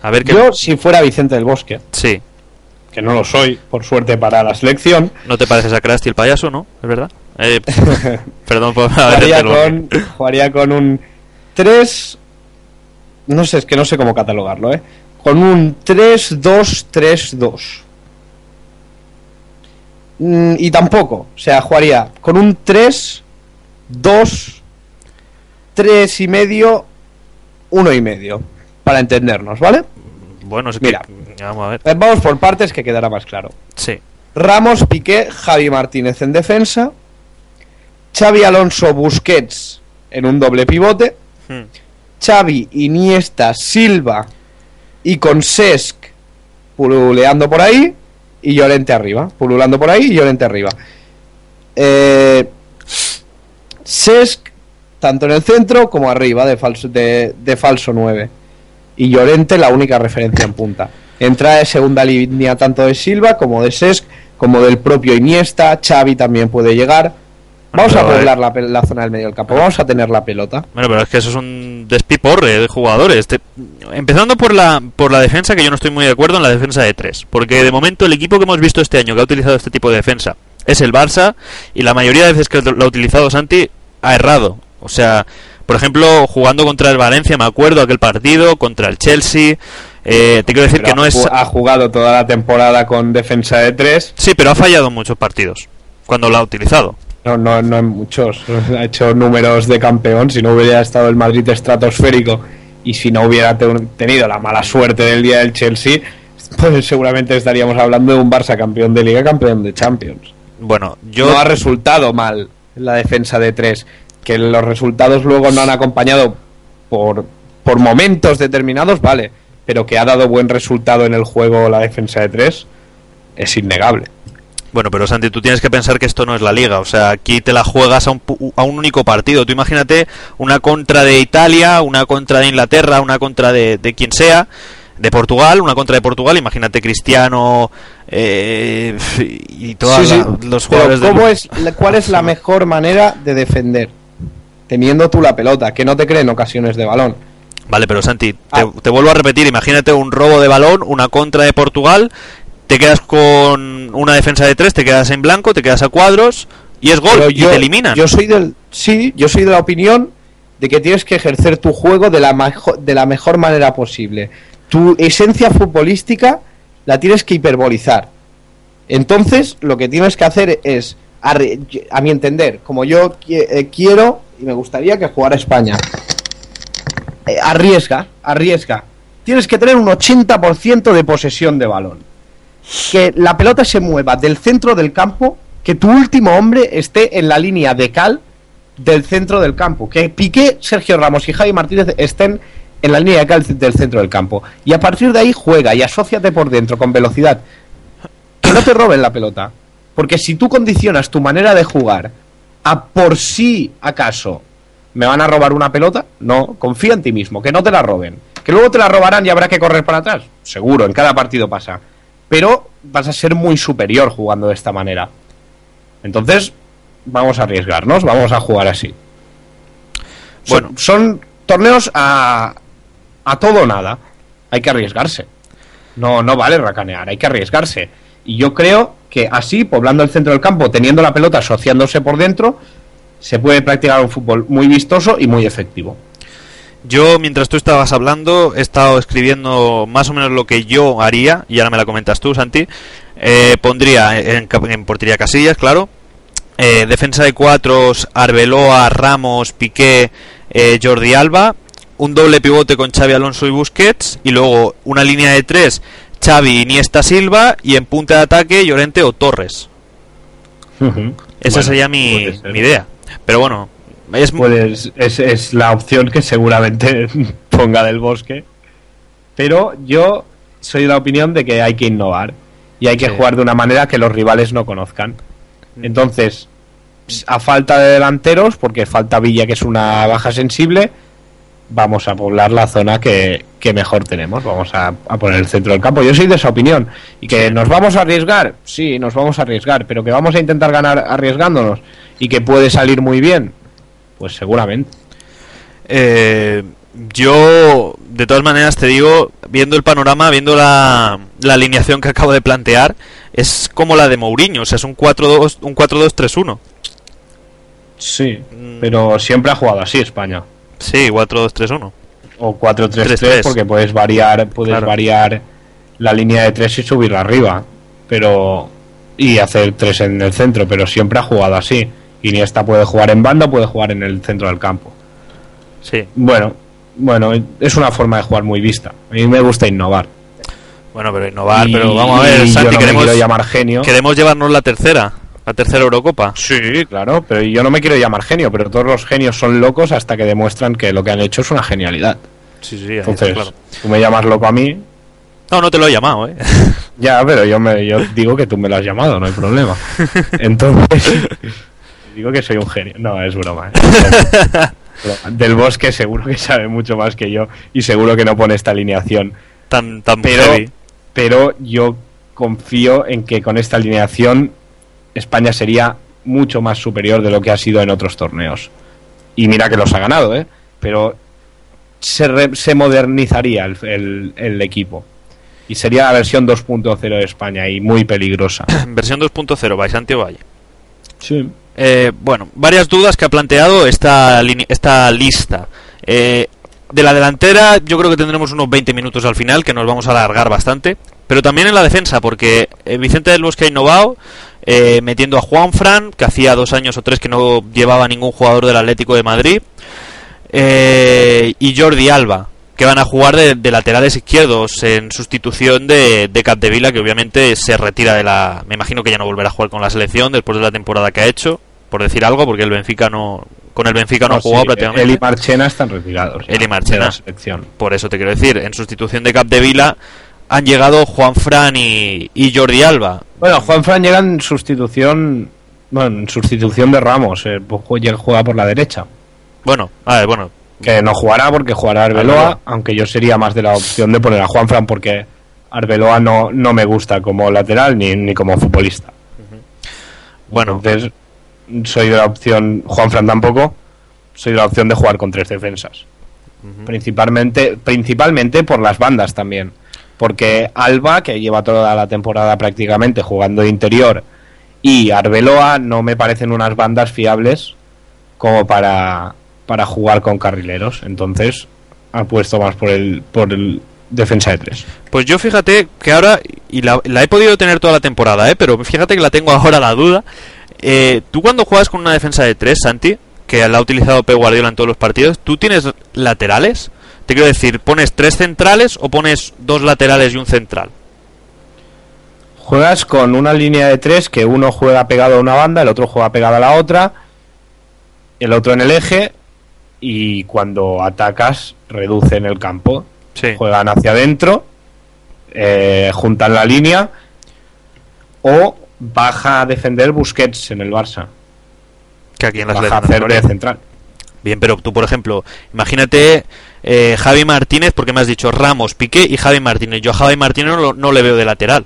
A ver qué... yo si fuera Vicente del Bosque, Sí, que no lo soy, por suerte para la selección, no te pareces a Krusty el payaso, ¿no? ¿Es verdad? Eh, perdón por jugaría con, jugaría con un 3. No sé, es que no sé cómo catalogarlo, ¿eh? Con un 3-2-3-2. Mm, y tampoco, o sea, jugaría con un 3, 2, 3 y medio, 1 y medio. Para entendernos, ¿vale? Bueno, es que... Mira. Vamos a ver. Eh, Vamos por partes que quedará más claro. Sí. Ramos, Piqué, Javi Martínez en defensa. Xavi Alonso Busquets en un doble pivote. Hmm. Xavi, Iniesta, Silva y con Sesc pululeando por ahí y Llorente arriba. Pululando por ahí y Llorente arriba. Eh, Sesc tanto en el centro como arriba de falso, de, de falso 9. Y Llorente la única referencia en punta. Entra de segunda línea tanto de Silva como de Sesc, como del propio Iniesta. Xavi también puede llegar. Vamos Pero, a eh, poblar la, pe- la zona del medio del campo. Vamos a tener la pelota. Bueno, pero es que eso es un despiporre de jugadores. Te- Empezando por la, por la defensa, que yo no estoy muy de acuerdo en la defensa de tres. Porque de momento el equipo que hemos visto este año que ha utilizado este tipo de defensa es el Barça. Y la mayoría de veces que lo ha utilizado Santi ha errado. O sea, por ejemplo, jugando contra el Valencia, me acuerdo aquel partido, contra el Chelsea. eh, te quiero decir Pero que no ha es. ha jugado toda la temporada con defensa de tres. Sí, pero ha fallado en muchos partidos. Cuando lo ha utilizado. No, no, no en muchos. Ha hecho números de campeón. Si no hubiera estado el Madrid estratosférico y si no hubiera te- tenido la mala suerte del día del Chelsea, pues seguramente estaríamos hablando de un Barça campeón de Liga, campeón de Champions. Bueno, yo. No ha resultado mal la defensa de tres. Que los resultados luego no han acompañado por, por momentos determinados, vale. Pero que ha dado buen resultado en el juego la defensa de tres, es innegable. Bueno, pero Santi, tú tienes que pensar que esto no es la liga. O sea, aquí te la juegas a un, pu- a un único partido. Tú imagínate una contra de Italia, una contra de Inglaterra, una contra de, de quien sea. de Portugal, una contra de Portugal, imagínate Cristiano eh, y todos Sí, sí. los Pero jugadores de- ¿cómo es, la- ¿cuál es la mejor manera de defender? Teniendo tú la pelota, que no te creen ocasiones de balón. Vale, pero Santi, te, Ah. te vuelvo a repetir, imagínate un robo de balón, una contra de Portugal, te quedas con una defensa de tres, te quedas en blanco, te quedas a cuadros y es gol y te eliminan. Yo soy del, sí, yo soy de la opinión de que tienes que ejercer tu juego de la, majo- de la mejor manera posible. Tu esencia futbolística la tienes que hiperbolizar. Entonces, lo que tienes que hacer es, a mi entender, como yo qui- eh, quiero y me gustaría que jugara España, eh, arriesga, arriesga. Tienes que tener un 80% de posesión de balón. Que la pelota se mueva del centro del campo, que tu último hombre esté en la línea de cal del centro del campo. Que Piqué, Sergio Ramos y Javi Martínez estén en la línea de cal del centro del campo. Y a partir de ahí juega y asóciate por dentro con velocidad. Que no te roben la pelota. Porque si tú condicionas tu manera de jugar a por si acaso me van a robar una pelota, no, confía en ti mismo, que no te la roben. Que luego te la robarán y habrá que correr para atrás. Seguro, en cada partido pasa. Pero vas a ser muy superior jugando de esta manera. Entonces, vamos a arriesgarnos, vamos a jugar así. Son- Bueno. son torneos a, a todo o nada. Hay que arriesgarse. No, no vale racanear, hay que arriesgarse. Y yo creo que así, poblando el centro del campo, teniendo la pelota asociándose por dentro, se puede practicar un fútbol muy vistoso y muy efectivo. Yo, mientras tú estabas hablando, he estado escribiendo más o menos lo que yo haría, y ahora me la comentas tú, Santi. Eh, pondría en, portería Casillas, claro. Eh, defensa de cuatros, Arbeloa, Ramos, Piqué, eh, Jordi Alba. Un doble pivote con Xavi Alonso y Busquets. Y luego una línea de tres, Xavi, Iniesta, Silva. Y en punta de ataque, Llorente o Torres. Esa Bueno, sería mi, idea. Pero bueno, es, Pues es, es la opción que seguramente ponga del bosque. Pero yo soy de la opinión de que hay que innovar. Y hay que Sí. jugar de una manera que los rivales no conozcan. Entonces, a falta de delanteros, porque falta Villa, que es una baja sensible, vamos a poblar la zona que, que mejor tenemos. Vamos a, a poner el centro del campo. Yo soy de esa opinión. Y que nos vamos a arriesgar, sí, nos vamos a arriesgar, pero que vamos a intentar ganar arriesgándonos y que puede salir muy bien, pues seguramente. Eh, yo, de todas maneras, te digo, viendo el panorama, viendo la, la alineación que acabo de plantear, es como la de Mourinho, o sea, es un 4-2, un 4-2-3-1. Sí, Mm. pero siempre ha jugado así España. Sí, 4-2-3-1. O 4-3-3 3-3. porque puedes variar, puedes Claro. variar la línea de 3 y subirla arriba, pero y hacer 3 en el centro, pero siempre ha jugado así. Iniesta puede jugar en banda, puede jugar en el centro del campo. Sí. Bueno, bueno, es una forma de jugar muy vista. A mí me gusta innovar. Bueno, pero innovar, Y- pero vamos a ver, Santi, no queremos, llamar genio. queremos llevarnos la tercera, la tercera Eurocopa. Sí, claro, pero yo no me quiero llamar genio, pero todos los genios son locos hasta que demuestran que lo que han hecho es una genialidad. Sí, sí, Entonces, claro. tú me llamas loco a mí, No, no te lo he llamado, ¿eh? ya, pero yo me yo digo que tú me lo has llamado, no hay problema. Entonces, digo que soy un genio. No, es broma. ¿eh? Del bosque seguro que sabe mucho más que yo y seguro que no pone esta alineación. Tan, tan Pero, heavy. pero yo confío en que con esta alineación España sería mucho más superior de lo que ha sido en otros torneos. Y mira que los ha ganado, ¿eh? Pero se, re- se modernizaría el, el- el equipo. Y sería la versión 2.0 de España y muy peligrosa. Versión 2.0, vais Santi o Valle. Sí. Eh, bueno, varias dudas que ha planteado esta lista. Eh, de la delantera, yo creo que tendremos unos 20 minutos al final, que nos vamos a alargar bastante. Pero también en la defensa, porque eh, Vicente del Bosque ha innovado, eh, metiendo a Juan Fran, que hacía dos años o tres que no llevaba ningún jugador del Atlético de Madrid, eh, y Jordi Alba, que van a jugar de, de laterales izquierdos en sustitución de, de Capdevila, que obviamente se retira de la. Me imagino que ya no volverá a jugar con la selección después de la temporada que ha hecho, por decir algo, porque el Benfica no. Con el Benfica no, ha jugado sí, prácticamente. Él y Marchena están retirados. Él y Marchena. Por eso te quiero decir, en sustitución de Capdevila han llegado Juan Fran y, y Jordi Alba. Bueno, Juan Fran llega en sustitución. Bueno, en sustitución de Ramos. eh, pues juega por la derecha. Bueno, a ver, bueno, Que no jugará porque jugará Arbeloa, aunque yo sería más de la opción de poner a Juanfran porque Arbeloa no, no me gusta como lateral ni, ni como futbolista. Bueno, Entonces, soy de la opción, Juanfran tampoco, soy de la opción de jugar con tres defensas. Principalmente, principalmente por las bandas también. Porque Alba, que lleva toda la temporada prácticamente jugando de interior, y Arbeloa no me parecen unas bandas fiables como para, para jugar con carrileros. Entonces, apuesto más por el, por el defensa de tres. Pues yo fíjate que ahora, y la, he podido tener toda la temporada, ¿eh? pero fíjate que la tengo ahora la duda. Eh, tú cuando juegas con una defensa de tres, Santi, que la ha utilizado Pep Guardiola en todos los partidos, ¿tú tienes laterales? Te quiero decir, ¿pones tres centrales o pones dos laterales y un central? Juegas con una línea de tres que uno juega pegado a una banda, el otro juega pegado a la otra, el otro en el eje y cuando atacas reducen el campo. Sí. Juegan hacia adentro, eh, juntan la línea o baja a defender Busquets en el Barça. Que aquí en las Baja a hacer de central. Bien, pero tú, por ejemplo, imagínate eh, Javi Martínez, porque me has dicho Ramos, Piqué y Javi Martínez. Yo a Javi Martínez no, no le veo de lateral.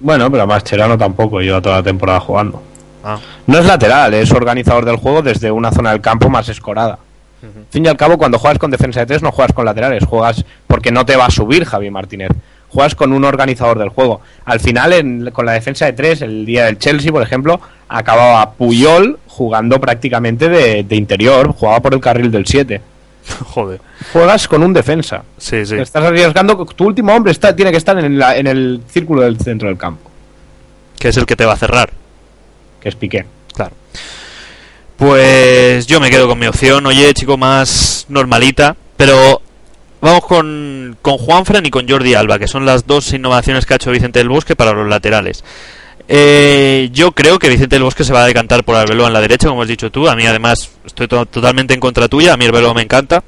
Bueno, pero Mascherano tampoco lleva toda la temporada jugando. Ah, No es lateral, es organizador del juego desde una zona del campo más escorada. Al fin y al cabo, cuando juegas con defensa de tres, no juegas con laterales, juegas porque no te va a subir Javi Martínez. Juegas con un organizador del juego. Al final, en- con la defensa de tres, el día del Chelsea, por ejemplo, acababa Puyol jugando prácticamente de, de interior, jugaba por el carril del 7. joder. Juegas con un defensa. Sí, sí. Te Estás arriesgando, tu último hombre está, tiene que estar en, la- en el círculo del centro del campo, Que es el que te va a cerrar. que es Piqué. Claro. Pues yo me quedo con mi opción, oye, chico, más normalita. Pero vamos con, con Juanfran y con Jordi Alba, que son las dos innovaciones que ha hecho Vicente del Bosque para los laterales. Eh, yo creo que Vicente del Bosque se va a decantar por Arbeloa en la derecha, como has dicho tú. A mí, además, estoy to- totalmente en contra tuya. A mí Arbeloa me encanta.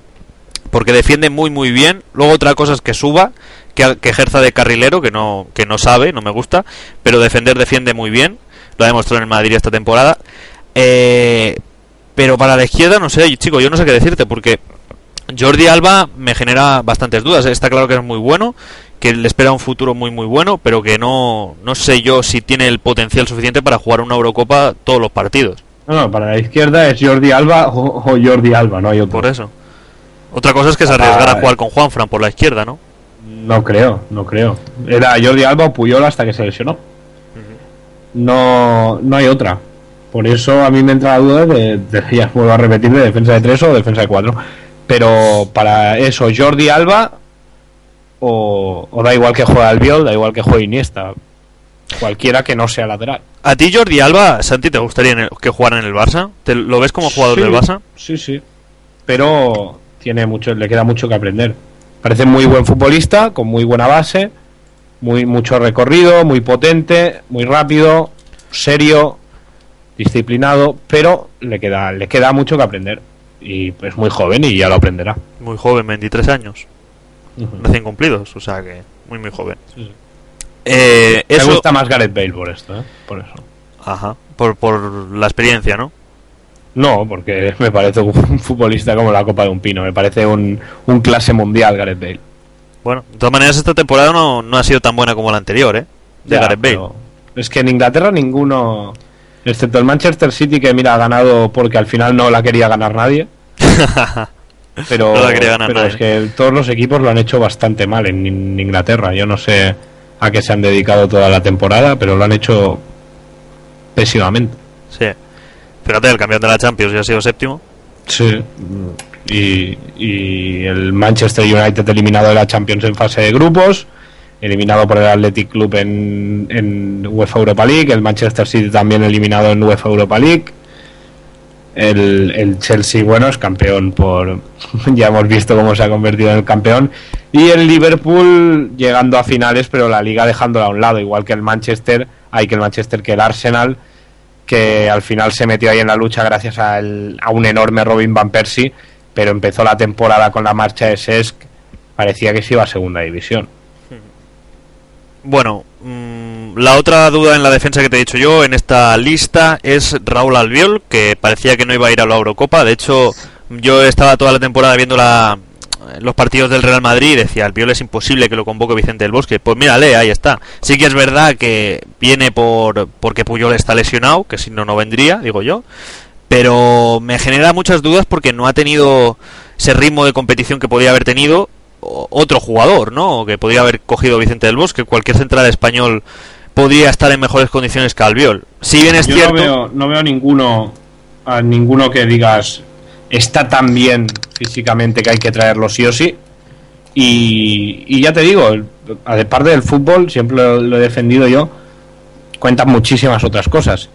Porque defiende muy, muy bien. Luego, otra cosa es que suba, que, que ejerza de carrilero, que no, que no sabe, no me gusta. Pero defender defiende muy bien. Lo ha demostrado en el Madrid esta temporada. Eh, pero para la izquierda, no sé, chico, yo no sé qué decirte, porque Jordi Alba me genera bastantes dudas. Está claro que es muy bueno, que le espera un futuro muy, muy bueno, pero que no, no sé yo si tiene el potencial suficiente para jugar una Eurocopa todos los partidos. No, no, para la izquierda es Jordi Alba o, o Jordi Alba, no hay otro. Por eso. Otra cosa es que se arriesgara a jugar con Juanfran por la izquierda, ¿no? No creo, no creo. Era Jordi Alba o Puyol hasta que se lesionó. No, no hay otra. Por eso a mí me entra la duda de, de ya vuelvo a repetir, de defensa de 3 o defensa de 4. Pero para eso, Jordi Alba o, o da igual que juegue Albiol, da igual que juegue Iniesta. Cualquiera que no sea lateral. ¿A ti Jordi Alba, Santi, te gustaría en el- que jugara en el Barça? ¿Te lo ves como jugador Sí, del Barça? Sí, sí. Pero tiene mucho, le queda mucho que aprender. Parece muy buen futbolista, con muy buena base, muy mucho recorrido, muy potente, muy rápido, serio, disciplinado, pero le queda, le queda mucho que aprender. Y es muy joven y ya lo aprenderá. Muy joven, 23 años. Recién cumplidos, o sea que muy, muy joven. Sí, sí. Eh, Me eso, gusta más Gareth Bale por esto, ¿eh? Por eso. Ajá, por, por la experiencia, ¿no? No, porque me parece un futbolista como la copa de un pino. Me parece un, un clase mundial Gareth Bale. Bueno, de todas maneras esta temporada no, no ha sido tan buena como la anterior, ¿eh? De Ya, Gareth Bale. Es que en Inglaterra ninguno, excepto el Manchester City, que mira, ha ganado porque al final no la quería ganar nadie. Pero, No pero nadie. es que todos los equipos lo han hecho bastante mal en, en Inglaterra. Yo no sé a qué se han dedicado toda la temporada, pero lo han hecho pésimamente. Sí. Fíjate, el campeón de la Champions ya ha sido séptimo. Sí. Y, y el Manchester United eliminado de la Champions en fase de grupos, eliminado por el Athletic Club en, en UEFA Europa League, el Manchester City también eliminado en UEFA Europa League. El, el Chelsea, bueno, es campeón por. ya hemos visto cómo se ha convertido en el campeón. Y el Liverpool llegando a finales, pero la liga dejándola a un lado, igual que el Manchester, hay que el Manchester que el Arsenal, que al final se metió ahí en la lucha gracias a un enorme Robin Van Persie, pero empezó la temporada con la marcha de Sesc, parecía que se iba a segunda división. Bueno, mm, la otra duda en la defensa que te he dicho yo en esta lista es Raúl Albiol, que parecía que no iba a ir a la Eurocopa. De hecho, Yo estaba toda la temporada viendo la, los partidos del Real Madrid y decía, Albiol es imposible que lo convoque Vicente del Bosque. Pues mírale, ahí está. Sí que es verdad que viene por porque Puyol está lesionado, que si no, no vendría, digo yo. Pero me genera muchas dudas porque no ha tenido ese ritmo de competición que podía haber tenido otro jugador, ¿no? Que podría haber cogido Vicente del Bosque. Cualquier central español podría estar en mejores condiciones que Albiol. Si bien es Yo cierto... no veo, no veo ninguno, a ninguno que digas está tan bien físicamente que hay que traerlo sí o sí. Y, y ya te digo, el- aparte del fútbol, siempre lo, lo he defendido yo, cuentan muchísimas otras cosas.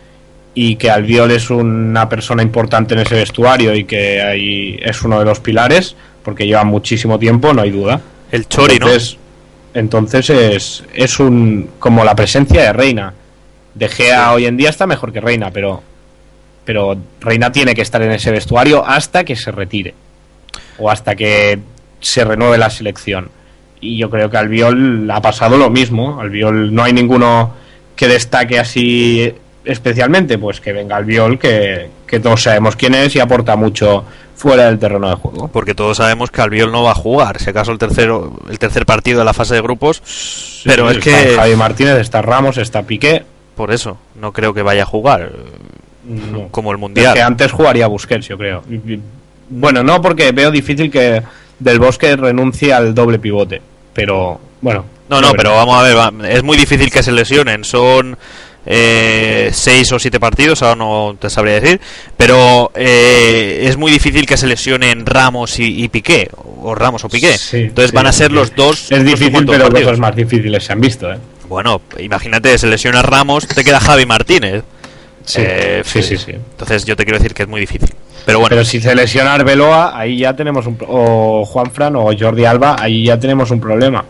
Y que Albiol es una persona importante en ese vestuario y que ahí es uno de los pilares, porque lleva muchísimo tiempo, no hay duda. El Chori, entonces, entonces es, es un como la presencia de Reina. De Gea hoy en día está mejor que Reina, pero pero Reina tiene que estar en ese vestuario hasta que se retire o hasta que se renueve la selección. Y yo creo que al Viol ha pasado lo mismo. Al Viol no hay ninguno que destaque así especialmente, pues que venga al Viol, que, que todos sabemos quién es y aporta mucho fuera del terreno de juego. Porque todos sabemos que Albiol no va a jugar. Si acaso el tercero, el tercer partido de la fase de grupos. Pero es está que Javi Martínez, está Ramos, está Piqué. por eso no creo que vaya a jugar. No. Como el Es mundial. que antes jugaría Busquets, yo creo. Bueno, no porque veo difícil que Del Bosque renuncie al doble pivote. Pero bueno. No, no, pero vamos a ver, va- es muy difícil que se lesionen. Son eh, seis o siete partidos, ahora no te sabría decir, pero eh, es muy difícil que se lesionen Ramos y, y Piqué, o Ramos o Piqué. Sí, Entonces sí, van a ser sí. los dos. Es los difícil, pero partidos. cosas más difíciles se han visto, ¿eh? Bueno, imagínate, se lesiona Ramos, te queda Javi Martínez. Sí, Eh, sí, sí, sí. Entonces yo te quiero decir que es muy difícil. Pero bueno, Pero si se lesiona Arbeloa, ahí ya tenemos un... O Juanfran o Jordi Alba, ahí ya tenemos un problema.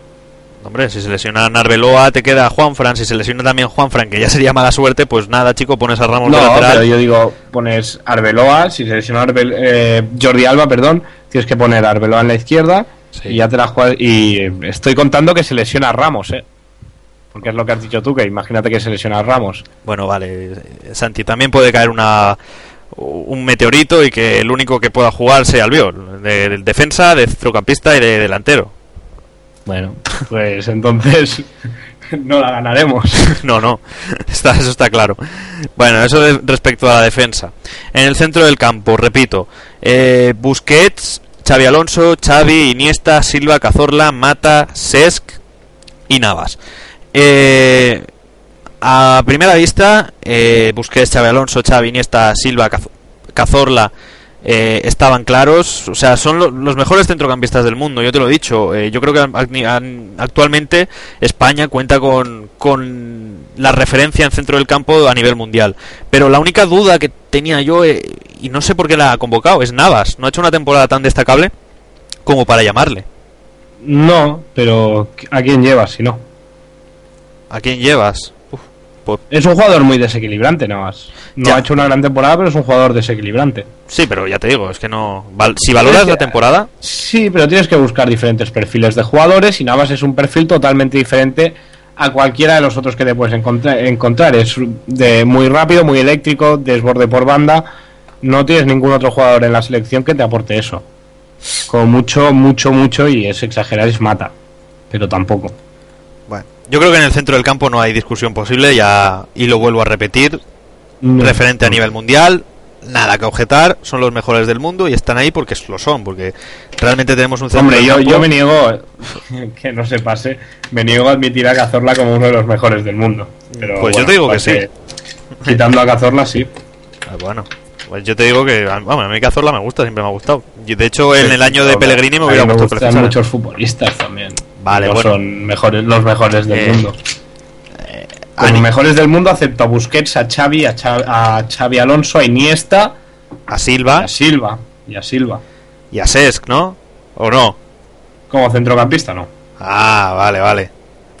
Hombre, si se lesiona Narveloa, te queda Juanfran. Si se lesiona también Juanfran, que ya sería mala suerte, pues nada, chico, pones a Ramos de No, lateral. pero yo digo, pones Arbeloa, si se lesiona Arbel- eh, Jordi Alba, perdón, tienes que poner Arbeloa en la izquierda Sí. y ya te la juegas. Y eh, estoy contando que se lesiona Ramos, ¿eh? Porque es lo que has dicho tú, que imagínate que se lesiona Ramos. Bueno, vale, eh, Santi, también puede caer una un meteorito y que el único que pueda jugar sea Albiol, de, de defensa, de centrocampista y de delantero. Bueno, pues entonces no la ganaremos. No, no, está, eso está claro. Bueno, eso es respecto a la defensa. En el centro del campo, repito, eh, Busquets, Xavi Alonso, Xavi, Iniesta, Silva, Cazorla, Mata, Sesc y Navas. Eh, a primera vista, eh, Busquets, Xavi Alonso, Xavi, Iniesta, Silva, Caz- Cazorla eh, estaban claros. O sea, son lo- los mejores centrocampistas del mundo, yo te lo he dicho. Eh, yo creo que actualmente España cuenta con, con la referencia en centro del campo a nivel mundial. Pero la única duda que tenía yo, eh, y no sé por qué la ha convocado, es Navas. No ha hecho una temporada tan destacable como para llamarle. No, pero ¿a quién llevas si no? ¿A quién llevas? Es un jugador muy desequilibrante, nada más. No Ya. ha hecho una gran temporada, pero es un jugador desequilibrante. sí, pero ya te digo, es que no. val- si valoras la temporada, Sí, pero tienes que buscar diferentes perfiles de jugadores y Navas es un perfil totalmente diferente a cualquiera de los otros que te puedes encontra- encontrar. Es de muy rápido, muy eléctrico, desborde por banda. No tienes ningún otro jugador en la selección que te aporte eso. Como mucho, mucho, mucho, y es exagerar, es mata. Pero tampoco. Bueno, yo creo que en el centro del campo no hay discusión posible, ya y lo vuelvo a repetir, No. referente a nivel mundial, nada que objetar, son los mejores del mundo y están ahí porque lo son, porque realmente tenemos un centro Hombre, del yo, campo- yo me niego, que no se pase, me niego a admitir a Cazorla como uno de los mejores del mundo. Pero Pues yo bueno, te digo que aparte, Quitando a Cazorla, sí. Ah, bueno, pues yo te digo que vamos, a mí Cazorla me gusta, siempre me ha gustado. Y de hecho en el año de. Pellegrini me hubiera gustado muchos futbolistas también. Vale, no bueno. son mejores, los mejores del Eh, mundo. a Los ni- mejores del mundo acepto a Busquets, a Xavi, a Xavi, a Xavi Alonso, a Iniesta, A y Silva a Silva. Y a Silva. y a Sesc, ¿no? ¿O no? Como centrocampista, no. Ah, vale, vale.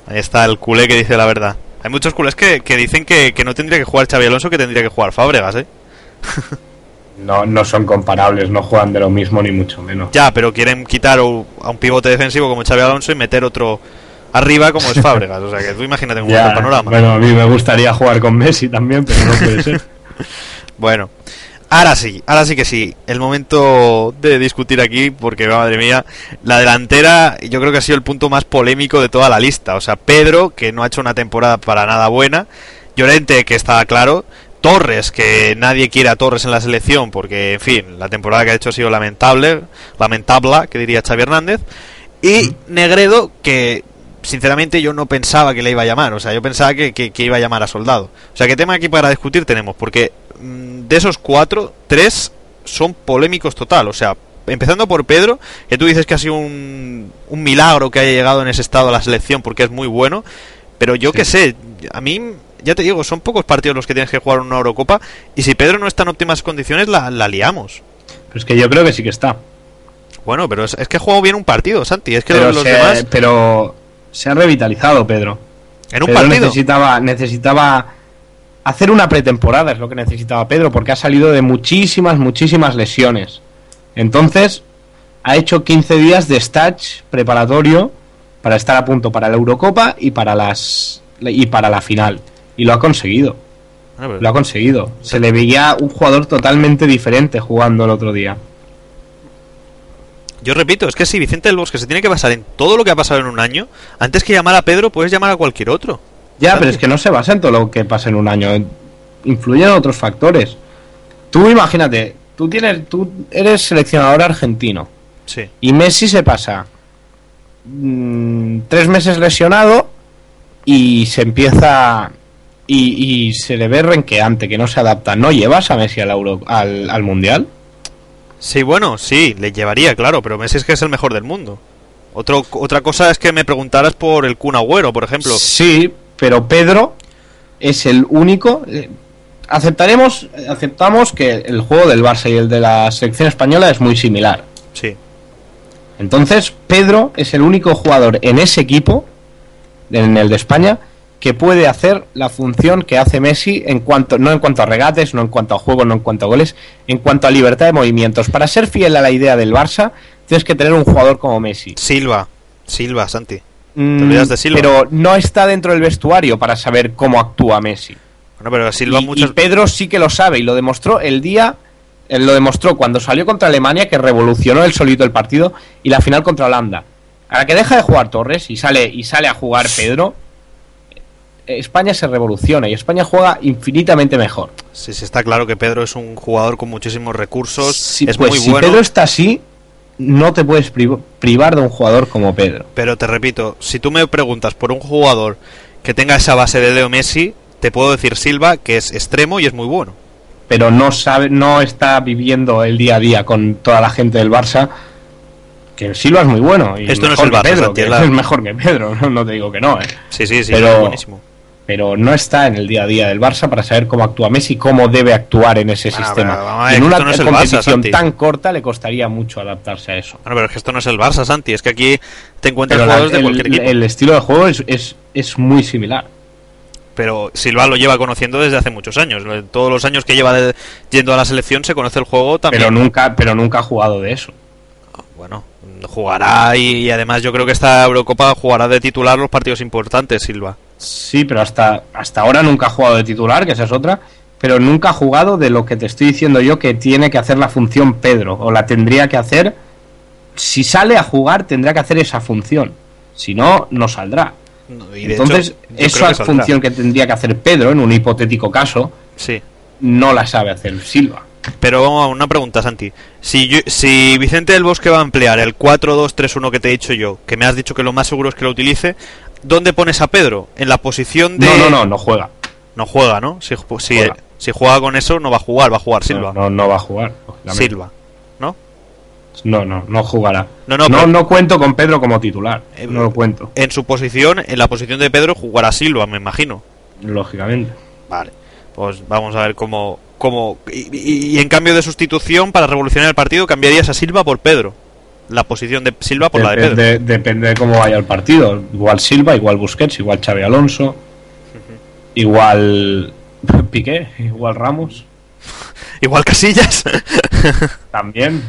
Ahí está el culé que dice la verdad. Hay muchos culés que, que dicen que, que no tendría que jugar Xavi Alonso, que tendría que jugar Fábregas, ¿eh? No, no son comparables, no juegan de lo mismo ni mucho menos. Ya, pero quieren quitar a un pivote defensivo como Xavi Alonso y meter otro arriba como es Fábregas. O sea que tú imagínate está Ya, panorama. bueno, a mí me gustaría jugar con Messi también, pero no puede ser. Bueno, Ahora sí, ahora sí que sí. El momento de discutir aquí, porque madre mía, la delantera yo creo que ha sido el punto más polémico de toda la lista. O sea, Pedro, que no ha hecho una temporada para nada buena. Llorente, que estaba claro. Torres, que nadie quiere a Torres en la selección, porque, en fin, la temporada que ha hecho ha sido lamentable, lamentable, que diría Xavi Hernández. Y Negredo, que sinceramente yo no pensaba que le iba a llamar, o sea, yo pensaba que, que- que iba a llamar a Soldado. O sea, ¿qué tema aquí para discutir tenemos? Porque mm, de esos cuatro, tres son polémicos total, o sea, empezando por Pedro, que tú dices que ha sido un, un milagro que haya llegado en ese estado a la selección porque es muy bueno, pero yo qué sé, a mí, ya te digo, son pocos partidos los que tienes que jugar una Eurocopa y si Pedro no está en óptimas condiciones, la, la liamos. Pero es que yo creo que sí que está. Bueno, pero es, es que ha jugado bien un partido, Santi, es que pero, los se, demás, pero se ha revitalizado Pedro. en un Pedro partido... necesitaba, necesitaba hacer una pretemporada, es lo que necesitaba Pedro, porque ha salido de muchísimas, muchísimas lesiones. Entonces, ha hecho 15 días de stage preparatorio para estar a punto para la Eurocopa y para las y para la final. Y lo ha conseguido. Pero- Lo ha conseguido. Se le veía un jugador totalmente diferente jugando el otro día. Yo repito, es que si Vicente del Bosque se tiene que basar en todo lo que ha pasado en un año, antes que llamar a Pedro, puedes llamar a cualquier otro. Ya, pero es que no se basa en todo lo que pasa en un año. Influyen otros factores. Tú imagínate, tú tienes, tú eres seleccionador argentino Sí. y Messi se pasa mm, tres meses lesionado y se empieza y, y se le ve renqueante, que no se adapta. ¿No llevas a Messi al, Euro- al, al mundial? Sí, bueno, sí, le llevaría, claro, pero Messi es que es el mejor del mundo. Otro, otra cosa es que me preguntaras por el Kun Agüero, por ejemplo. Sí, pero Pedro es el único. eh, aceptaremos, aceptamos que el juego del Barça y el de la selección española es muy similar. Sí. Entonces, Pedro es el único jugador en ese equipo, en el de España, que puede hacer la función que hace Messi en cuanto, no en cuanto a regates, no en cuanto a juego, no en cuanto a goles, en cuanto a libertad de movimientos. Para ser fiel a la idea del Barça, tienes que tener un jugador como Messi. Silva. Silva, Santi. Mm, olvidas de Silva. Pero no está dentro del vestuario para saber cómo actúa Messi. Bueno, pero Silva y, muchas... y Pedro sí que lo sabe y lo demostró el día, él lo demostró cuando salió contra Alemania que revolucionó el solito el partido y la final contra Holanda. A la que deja de jugar Torres y sale y sale a jugar Pedro, eh, España se revoluciona y España juega infinitamente mejor. Sí, sí, está claro que Pedro es un jugador con muchísimos recursos, Sí, es pues muy si bueno. Pedro está así, no te puedes priv- privar de un jugador como Pedro. Pero te repito, si tú me preguntas por un jugador que tenga esa base de Leo Messi, te puedo decir Silva, que es extremo y es muy bueno. pero no sabe, no está viviendo el día a día con toda la gente del Barça. Que Silva es muy bueno y Esto no es el Barça, Pedro, que es mejor que Pedro, no, no te digo que no, ¿eh? Sí, sí, sí, Pero- es buenísimo. Pero no está en el día a día del Barça para saber cómo actúa Messi, cómo debe actuar en ese Bueno, sistema. pero en una no Barça, tan corta le costaría mucho adaptarse a eso. Bueno, pero es que esto no es el Barça, Santi, es que aquí te encuentras Pero la- jugadores de cualquier equipo. el estilo de juego es, es, es muy similar. Pero Silva lo lleva conociendo desde hace muchos años. Todos los años que lleva de- yendo a la selección se conoce el juego también. Pero nunca, pero nunca ha jugado de eso. Bueno, jugará y, y además yo creo que esta Eurocopa jugará de titular los partidos importantes, Silva. Sí, pero hasta, hasta ahora nunca ha jugado de titular, que esa es otra, pero nunca ha jugado de lo que te estoy diciendo yo que tiene que hacer la función Pedro, o la tendría que hacer. Si sale a jugar, tendrá que hacer esa función. Si no, no saldrá. No, y de Entonces, hecho, esa que función que tendría que hacer Pedro en un hipotético caso, Sí. no la sabe hacer Silva. Pero vamos a una pregunta, Santi. Si, yo- si Vicente del Bosque va a emplear el 4-2-3-1 que te he dicho yo, que me has dicho que lo más seguro es que lo utilice, ¿dónde pones a Pedro? En la posición de... No, no, no, no juega. No juega, ¿no? Si, si, Juega. si juega con eso, no va a jugar, va a jugar Silva. No, no, no va a jugar. Silva, ¿no? No, no, no jugará. No, no, no, no cuento con Pedro como titular. Eh, no lo cuento, En su posición, en la posición de Pedro, jugará Silva, me imagino. lógicamente. Vale. Pues vamos a ver cómo... cómo y, y- y en cambio de sustitución, para revolucionar el partido, cambiarías a Silva por Pedro. La posición de Silva por la de Pedro. Depende, depende de cómo vaya el partido. Igual Silva, igual Busquets, igual Xavi Alonso, igual Piqué, igual Ramos. Igual Casillas. También.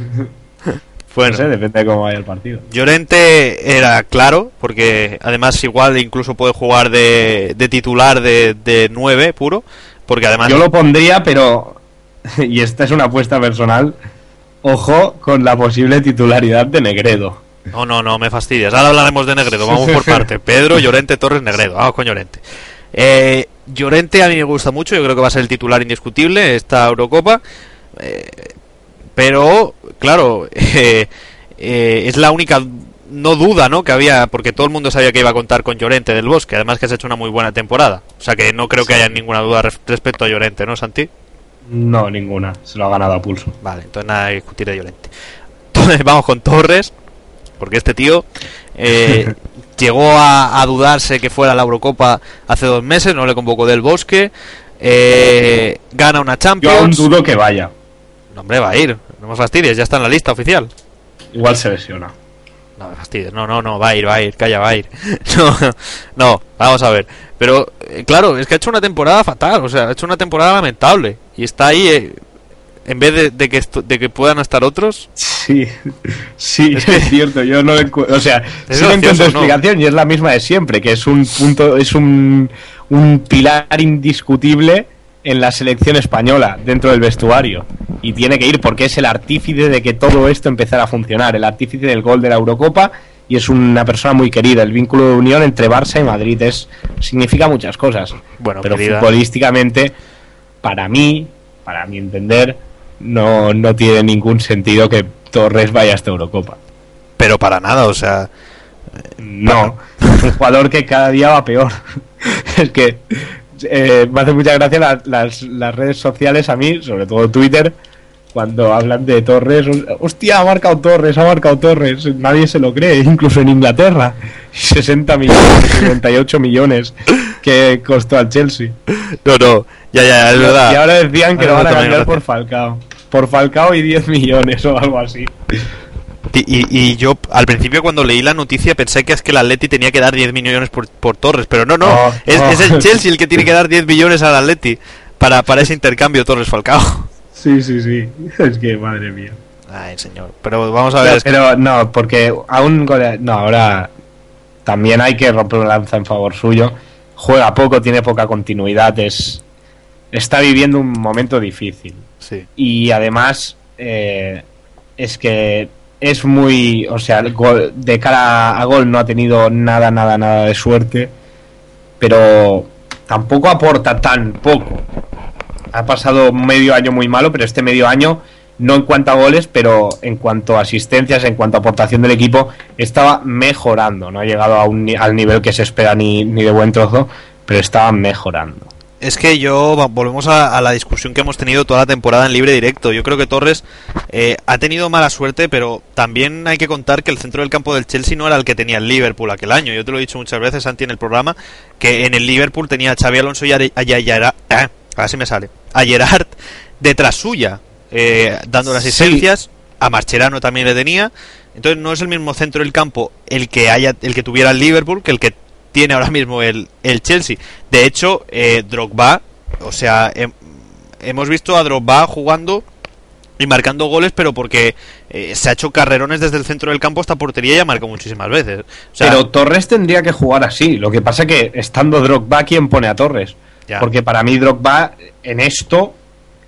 bueno. No sé, depende de cómo vaya el partido. Llorente era claro, porque además igual incluso puede jugar de, de titular de, de 9 puro, porque además... Yo lo pondría, pero y esta es una apuesta personal, ojo con la posible titularidad de Negredo. No, no, no me fastidias. Ahora hablaremos de Negredo. Vamos por parte. Pedro, Llorente, Torres, Negredo. Vamos con Llorente. Eh, Llorente a mí me gusta mucho. Yo creo que va a ser el titular indiscutible esta Eurocopa. Eh, pero, claro, eh, eh, es la única no duda, ¿no? Que había, porque todo el mundo sabía que iba a contar con Llorente del Bosque. Además que has hecho una muy buena temporada. O sea que no creo que haya ninguna duda res- respecto a Llorente, ¿no, Santi? No, ninguna, se lo ha ganado a pulso. Vale, entonces nada que discutir de Llorente. Entonces vamos con Torres, porque este tío eh, llegó a, a dudarse que fuera la Eurocopa hace dos meses, no le convocó del Bosque, eh, gana una Yo aún Champions. dudo que vaya. No, hombre, va a ir, no me fastidies, ya está en la lista oficial. Igual se lesiona. No me fastidies, no, no, no, va a ir, va a ir, calla, va a ir. No, no, vamos a ver. Pero, eh, claro, es que ha hecho una temporada fatal, o sea, ha hecho una temporada lamentable. Y está ahí, eh, en vez de, de que esto- de que puedan estar otros, Sí, sí, Es es, cierto. Yo no le encu- o sea, Es sí le encuentro ¿no? explicación y es la misma de siempre, que es un punto, es un, un pilar indiscutible en la selección española dentro del vestuario y tiene que ir porque es el artífice de que todo esto empezara a funcionar, el artífice del gol de la Eurocopa y es una persona muy querida. El vínculo de unión entre Barça y Madrid es significa muchas cosas, bueno, pero querida, futbolísticamente, para mí, para mi entender, no, no tiene ningún sentido que Torres vaya a esta Eurocopa. pero para nada, o sea, No, es un jugador que cada día va peor. es que eh, me hace mucha gracia la- las, las redes sociales a mí, sobre todo Twitter, cuando hablan de Torres. Hostia, ha marcado Torres, ha marcado Torres. Nadie se lo cree, incluso en Inglaterra. 60 millones, 58 millones que costó al Chelsea. no, no, ya, ya, es verdad. Y ahora decían que lo van a cambiar por Falcao. Por Falcao y 10 millones o algo así. Y, yo al principio cuando leí la noticia pensé que es que el Atleti tenía que dar 10 millones por, por Torres, pero no, no, es, es el Chelsea el que tiene que dar 10 millones al Atleti para, para ese intercambio Torres-Falcao. Sí, sí, sí. Es que, madre mía. Ay, señor, pero vamos a ver, Pero no, porque aún no, ahora también hay que romper una lanza en favor suyo. Juega poco, tiene poca continuidad, es está viviendo un momento difícil sí. y además eh, es que es muy, o sea, el gol- de cara a gol no ha tenido nada, nada, nada de suerte, pero tampoco aporta tan poco. Ha pasado medio año muy malo, pero este medio año, no en cuanto a goles, pero en cuanto a asistencias, en cuanto a aportación del equipo, estaba mejorando. No ha llegado a un al nivel que se espera ni, ni de buen trozo, pero estaba mejorando. Es que yo, volvemos a, a la discusión que hemos tenido toda la temporada en libre directo. Yo creo que Torres eh, ha tenido mala suerte, pero también hay que contar que el centro del campo del Chelsea no era el que tenía el Liverpool aquel año. Yo te lo he dicho muchas veces, Santi, en el programa, que en el Liverpool tenía a Xavi Alonso y a, a, a- a- sí me sale, a Gerard detrás suya, eh, dando las Sí. asistencias. A Marcherano también le tenía. Entonces no es el mismo centro del campo el que haya, el que tuviera el Liverpool que el que tiene ahora mismo el, el Chelsea. De hecho, eh, Drogba, o sea, hem- hemos visto a Drogba jugando y marcando goles, pero porque eh, se ha hecho carrerones desde el centro del campo hasta portería y ha marcado muchísimas veces. O sea, pero Torres tendría que jugar así. Lo que pasa que estando Drogba, ¿quién pone a Torres? ya. Porque para mí Drogba en esto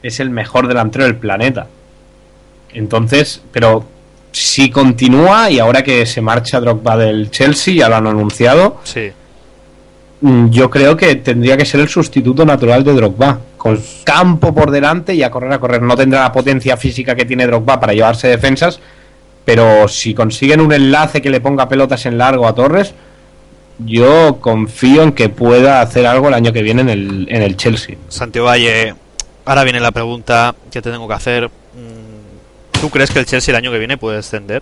es el mejor delantero del planeta. Entonces, pero si continúa y ahora que se marcha Drogba del Chelsea, ya lo han anunciado, sí. mm, yo creo que tendría que ser el sustituto natural de Drogba. Con campo por delante y a correr a correr. No tendrá la potencia física que tiene Drogba para llevarse defensas, pero si consiguen un enlace que le ponga pelotas en largo a Torres, yo confío en que pueda hacer algo el año que viene en el, en el Chelsea. Santiago Valle, ahora viene la pregunta que te tengo que hacer. ¿Tú crees que el Chelsea el año que viene puede descender?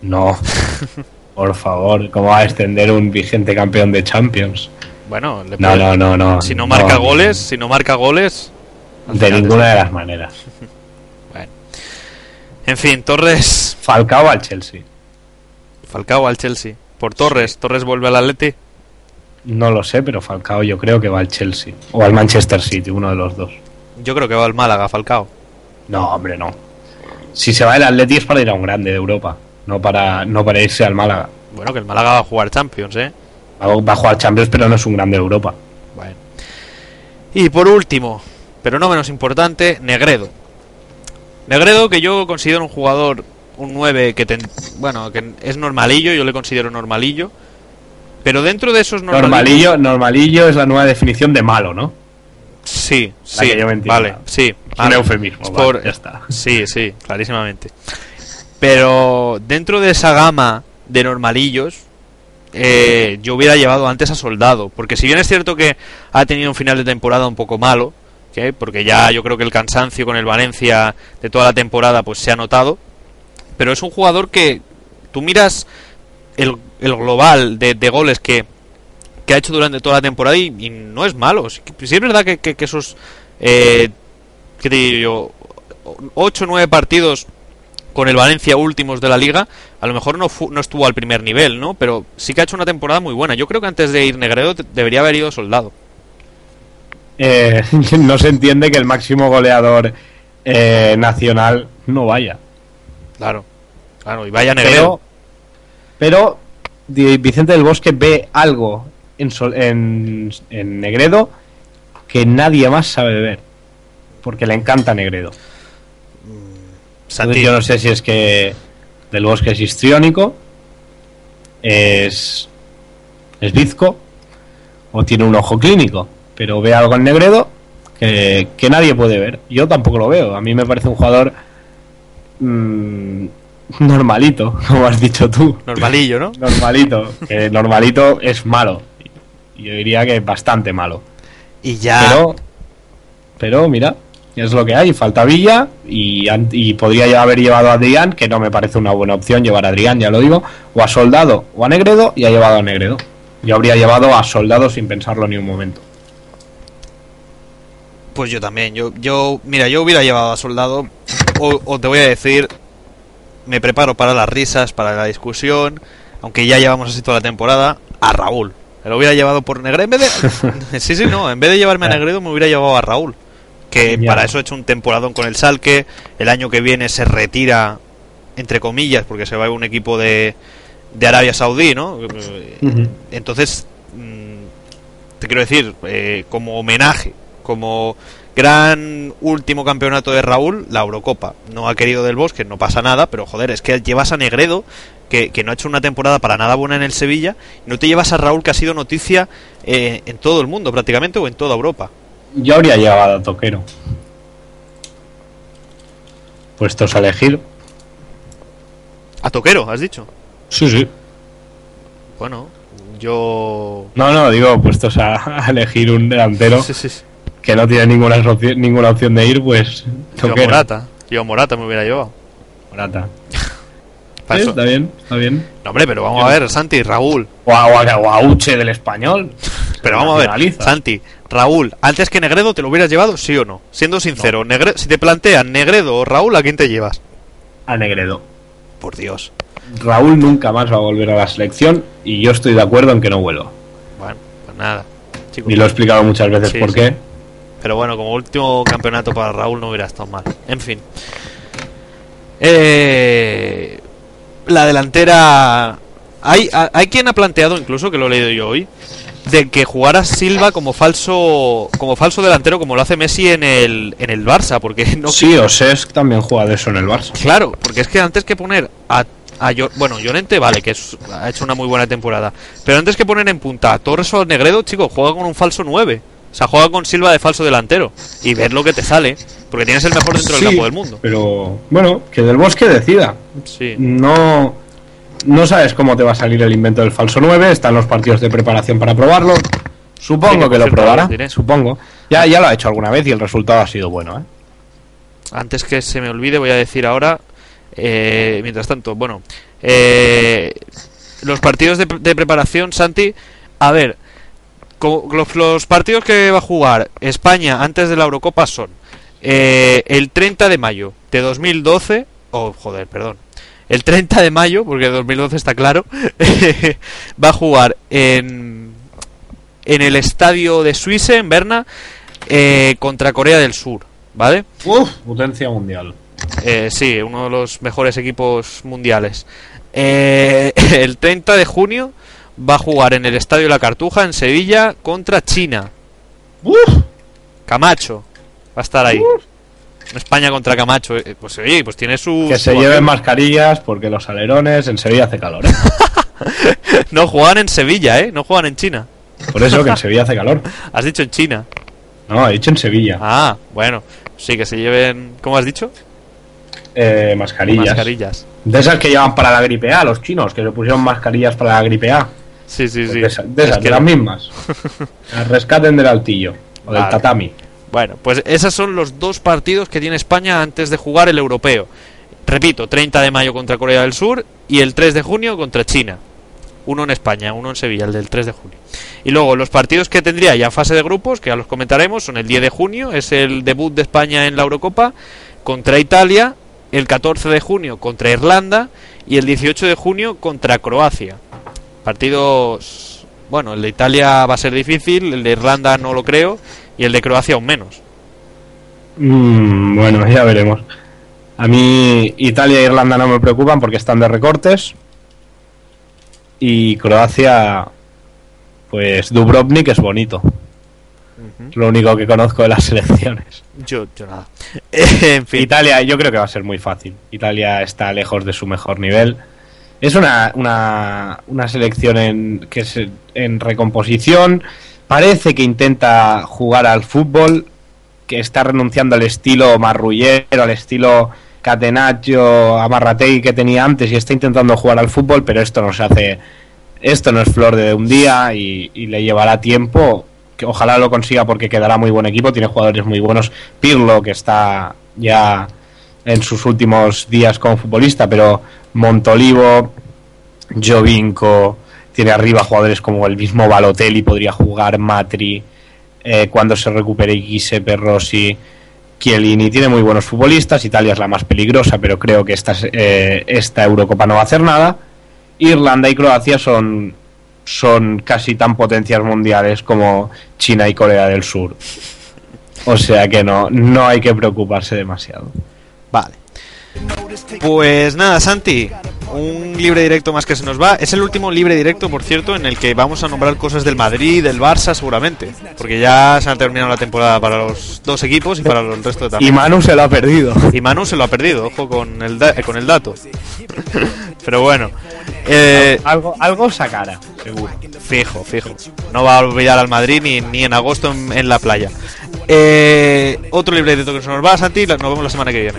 No, por favor, ¿cómo va a extender un vigente campeón de Champions? Bueno, le No, puede- no, no, no. si no marca no. goles, si no marca goles. De ninguna de las maneras. En fin, Torres, Falcao al Chelsea. Falcao al Chelsea. Por Torres, Torres vuelve al Atleti. No lo sé, pero Falcao yo creo que va al Chelsea. O al Manchester City, uno de los dos. Yo creo que va al Málaga, Falcao. No, hombre, no. Si se va el Atleti es para ir a un grande de Europa, no para, no para irse al Málaga. Bueno, que el Málaga va a jugar Champions, ¿eh? Va va a jugar Champions, pero no es un grande de Europa. Bueno. Y por último, pero no menos importante, Negredo. Negredo que yo considero un jugador, un 9 que, ten- bueno, que es normalillo, yo le considero normalillo. Pero dentro de esos normalillos... Normalillo, normalillo es la nueva definición de malo, ¿no? Sí, sí, vale, sí. un vale. eufemismo, Es vale, ya está. Sí, sí, clarísimamente. Pero dentro de esa gama de normalillos, eh, yo hubiera llevado antes a Soldado. Porque si bien es cierto que ha tenido un final de temporada un poco malo, porque ya yo creo que el cansancio con el Valencia de toda la temporada pues se ha notado, pero es un jugador que tú miras el, el global de, de goles que, que ha hecho durante toda la temporada y, y no es malo. Sí, sí es verdad que, que- que esos, eh, ¿qué te digo yo? 8 o 9 partidos con el Valencia últimos de la liga, a lo mejor no, fu- no estuvo al primer nivel, ¿no? Pero sí que ha hecho una temporada muy buena. Yo creo que antes de ir Negredo debería haber ido Soldado. Eh, no se entiende que el máximo goleador eh, nacional no vaya. Claro. Claro, y vaya Negredo. Pero, Vicente del Bosque ve algo en, Sol- en, en Negredo que nadie más sabe ver. Porque le encanta Negredo. Entonces, yo no sé si es que del Bosque es histriónico, es, es bizco o tiene un ojo clínico. Pero ve algo en Negredo que, que nadie puede ver. Yo tampoco lo veo. A mí me parece un jugador mm, normalito, como has dicho tú. normalillo, ¿no? Normalito. Que normalito es malo. Yo diría que bastante malo. Y ya... Pero, pero mira, es lo que hay. Falta Villa y, y podría ya haber llevado a Adrián, que no me parece una buena opción llevar a Adrián, ya lo digo, o a Soldado o a Negredo, y ha llevado a Negredo. Yo habría llevado a Soldado sin pensarlo ni un momento. Pues yo también. Yo, yo, mira, yo hubiera llevado a Soldado. O, o te voy a decir, me preparo para las risas, para la discusión. Aunque ya llevamos así toda la temporada. A Raúl. Me lo hubiera llevado por Negredo. En vez de. sí, sí, no. En vez de llevarme a Negredo, me hubiera llevado a Raúl. Que Ya. para eso ha hecho un temporadón con el Salque. El año que viene se retira, entre comillas, porque se va a un equipo de, de Arabia Saudí, ¿no? Entonces, mm, te quiero decir, eh, como homenaje, como gran último campeonato de Raúl, la Eurocopa. No ha querido del Bosque, no pasa nada, pero joder, es que llevas a Negredo, que, que no ha hecho una temporada para nada buena en el Sevilla, no te llevas a Raúl, que ha sido noticia eh, en todo el mundo prácticamente, o en toda Europa. Yo habría llevado a Toquero. Puestos a elegir. A Toquero, has dicho. Sí, sí. Bueno, yo... No, no, digo, puestos a, a elegir un delantero Sí, sí, sí. que no tiene ninguna, opción- ninguna opción de ir, pues Yo. Morata. Yo Morata me hubiera llevado. Morata. Para Sí, eso. está bien, está bien. No, hombre, pero vamos a ver, Santi, Raúl. O a, o a- o a Uche del español. Pero vamos a ver. Santi, Raúl, antes que Negredo, ¿te lo hubieras llevado, sí o no? Siendo sincero, Negre- si te plantean Negredo o Raúl, ¿a quién te llevas? A Negredo. Por Dios. Raúl nunca más va a volver a la selección y yo estoy de acuerdo en que no vuelva. Bueno, pues nada. chicos. Y lo he explicado muchas veces Sí, por sí. qué. Pero bueno, como último campeonato para Raúl no hubiera estado mal. En fin. Eh, la delantera... Hay, ha- hay quien ha planteado, incluso que lo he leído yo hoy, de que jugara Silva como falso como falso delantero como lo hace Messi en el, en el Barça, porque no Sí, Osesc también juega de eso en el Barça. Claro, porque es que antes que poner a, a Yo- bueno, Llorente vale, que es- ha hecho una muy buena temporada, pero antes que poner en punta a Torres o Negredo, chico, juega con un falso 9. O sea, juega con Silva de falso delantero y ver lo que te sale, porque tienes el mejor dentro Sí, del campo del mundo. Pero bueno, que del bosque decida. Sí. No, no sabes cómo te va a salir el invento del falso 9. Están los partidos de preparación para probarlo. Sí, Supongo que que lo probará. Supongo. Ya, ya lo ha hecho alguna vez y el resultado ha sido bueno. ¿eh? Antes que se me olvide, voy a decir ahora, eh, mientras tanto, bueno, eh, los partidos de, de preparación, Santi, a ver, los, los partidos que va a jugar España antes de la Eurocopa son eh, el 30 de mayo de 2012, oh, joder, perdón, el 30 de mayo, porque 2012 está claro, va a jugar en, en el estadio de Suiza, en Berna, eh, contra Corea del Sur, ¿vale? Uf, potencia mundial. Eh, sí, uno de los mejores equipos mundiales. Eh, el 30 de junio va a jugar en el Estadio La Cartuja, en Sevilla, contra China. Uf, Camacho. Va a estar ahí. España contra Camacho. eh, Pues oye, pues tiene su. Que se lleven mascarillas porque los alerones en Sevilla hace calor. ¿eh? No juegan en Sevilla, ¿eh? No juegan en China. Por eso que en Sevilla hace calor. Has dicho en China. No, he dicho en Sevilla. Ah, bueno. Sí, que se lleven. ¿Cómo has dicho? Eh, mascarillas. Mascarillas. De esas que llevan para la gripe A, los chinos, que se pusieron mascarillas para la gripe A. Sí, sí, sí. De, esa- de Es esas, que de las mismas. Las rescaten del altillo. O del Vale. tatami. Bueno, pues esos son los dos partidos que tiene España antes de jugar el europeo. Repito, 30 de mayo contra Corea del Sur y el 3 de junio contra China. Uno en España, uno en Sevilla, el del 3 de junio. Y luego los partidos que tendría ya fase de grupos, que ya los comentaremos, son el 10 de junio, es el debut de España en la Eurocopa contra Italia, el 14 de junio contra Irlanda y el 18 de junio contra Croacia. Partidos, bueno, el de Italia va a ser difícil, el de Irlanda no lo creo y el de Croacia aún menos. Mm, bueno, ya veremos. A mí Italia e Irlanda no me preocupan porque están de recortes. Y Croacia, pues Dubrovnik es bonito. Es lo único que conozco de las selecciones. Yo, yo nada. en fin. Italia, yo creo que va a ser muy fácil. Italia está lejos de su mejor nivel. Es una, una, una selección en, que es en recomposición. Parece que intenta jugar al fútbol, que está renunciando al estilo marrullero, al estilo catenaccio, amarrategui que tenía antes y está intentando jugar al fútbol, pero esto no se hace, esto no es flor de un día y, le llevará tiempo. Que ojalá lo consiga porque quedará muy buen equipo, tiene jugadores muy buenos. Pirlo, que está ya en sus últimos días como futbolista, pero Montolivo, Jovinko, tiene arriba jugadores como el mismo Balotelli, podría jugar Matri, eh, cuando se recupere Giuseppe Rossi, Chiellini, tiene muy buenos futbolistas, Italia es la más peligrosa, pero creo que esta, eh, esta Eurocopa no va a hacer nada. Irlanda y Croacia son, son casi tan potencias mundiales como China y Corea del Sur. O sea que no, no hay que preocuparse demasiado. Vale. Pues nada, Santi, un libre directo más que se nos va. Es el último libre directo, por cierto, en el que vamos a nombrar cosas del Madrid, del Barça, seguramente. Porque ya se ha terminado la temporada para los dos equipos y para el resto de Y también. Manu se lo ha perdido. Y Manu se lo ha perdido, ojo con el, da- con el dato. Pero bueno, eh, Algo, algo sacará, seguro. fijo, fijo. No va a olvidar al Madrid ni, ni en agosto en, en la playa. Eh, otro libre directo que se nos va, Santi, nos vemos la semana que viene.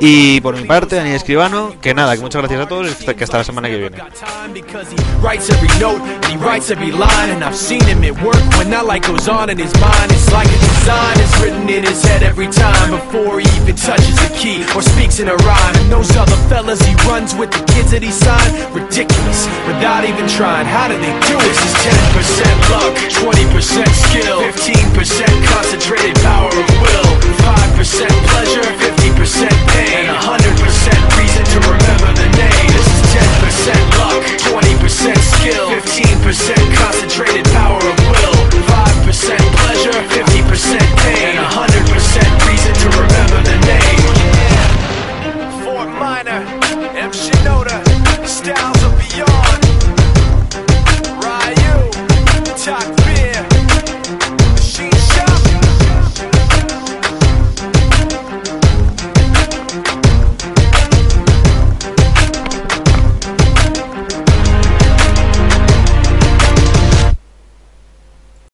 Y por mi parte, Daniel Escribano, que nada, que muchas gracias a todos y que hasta la semana que viene. got time because he writes every note and pain 100% reason to remember the name. This is 10% luck, 20% skill 15% concentrated power of will 5% pleasure, 50% pain 100% reason to remember the name. Fort Minor.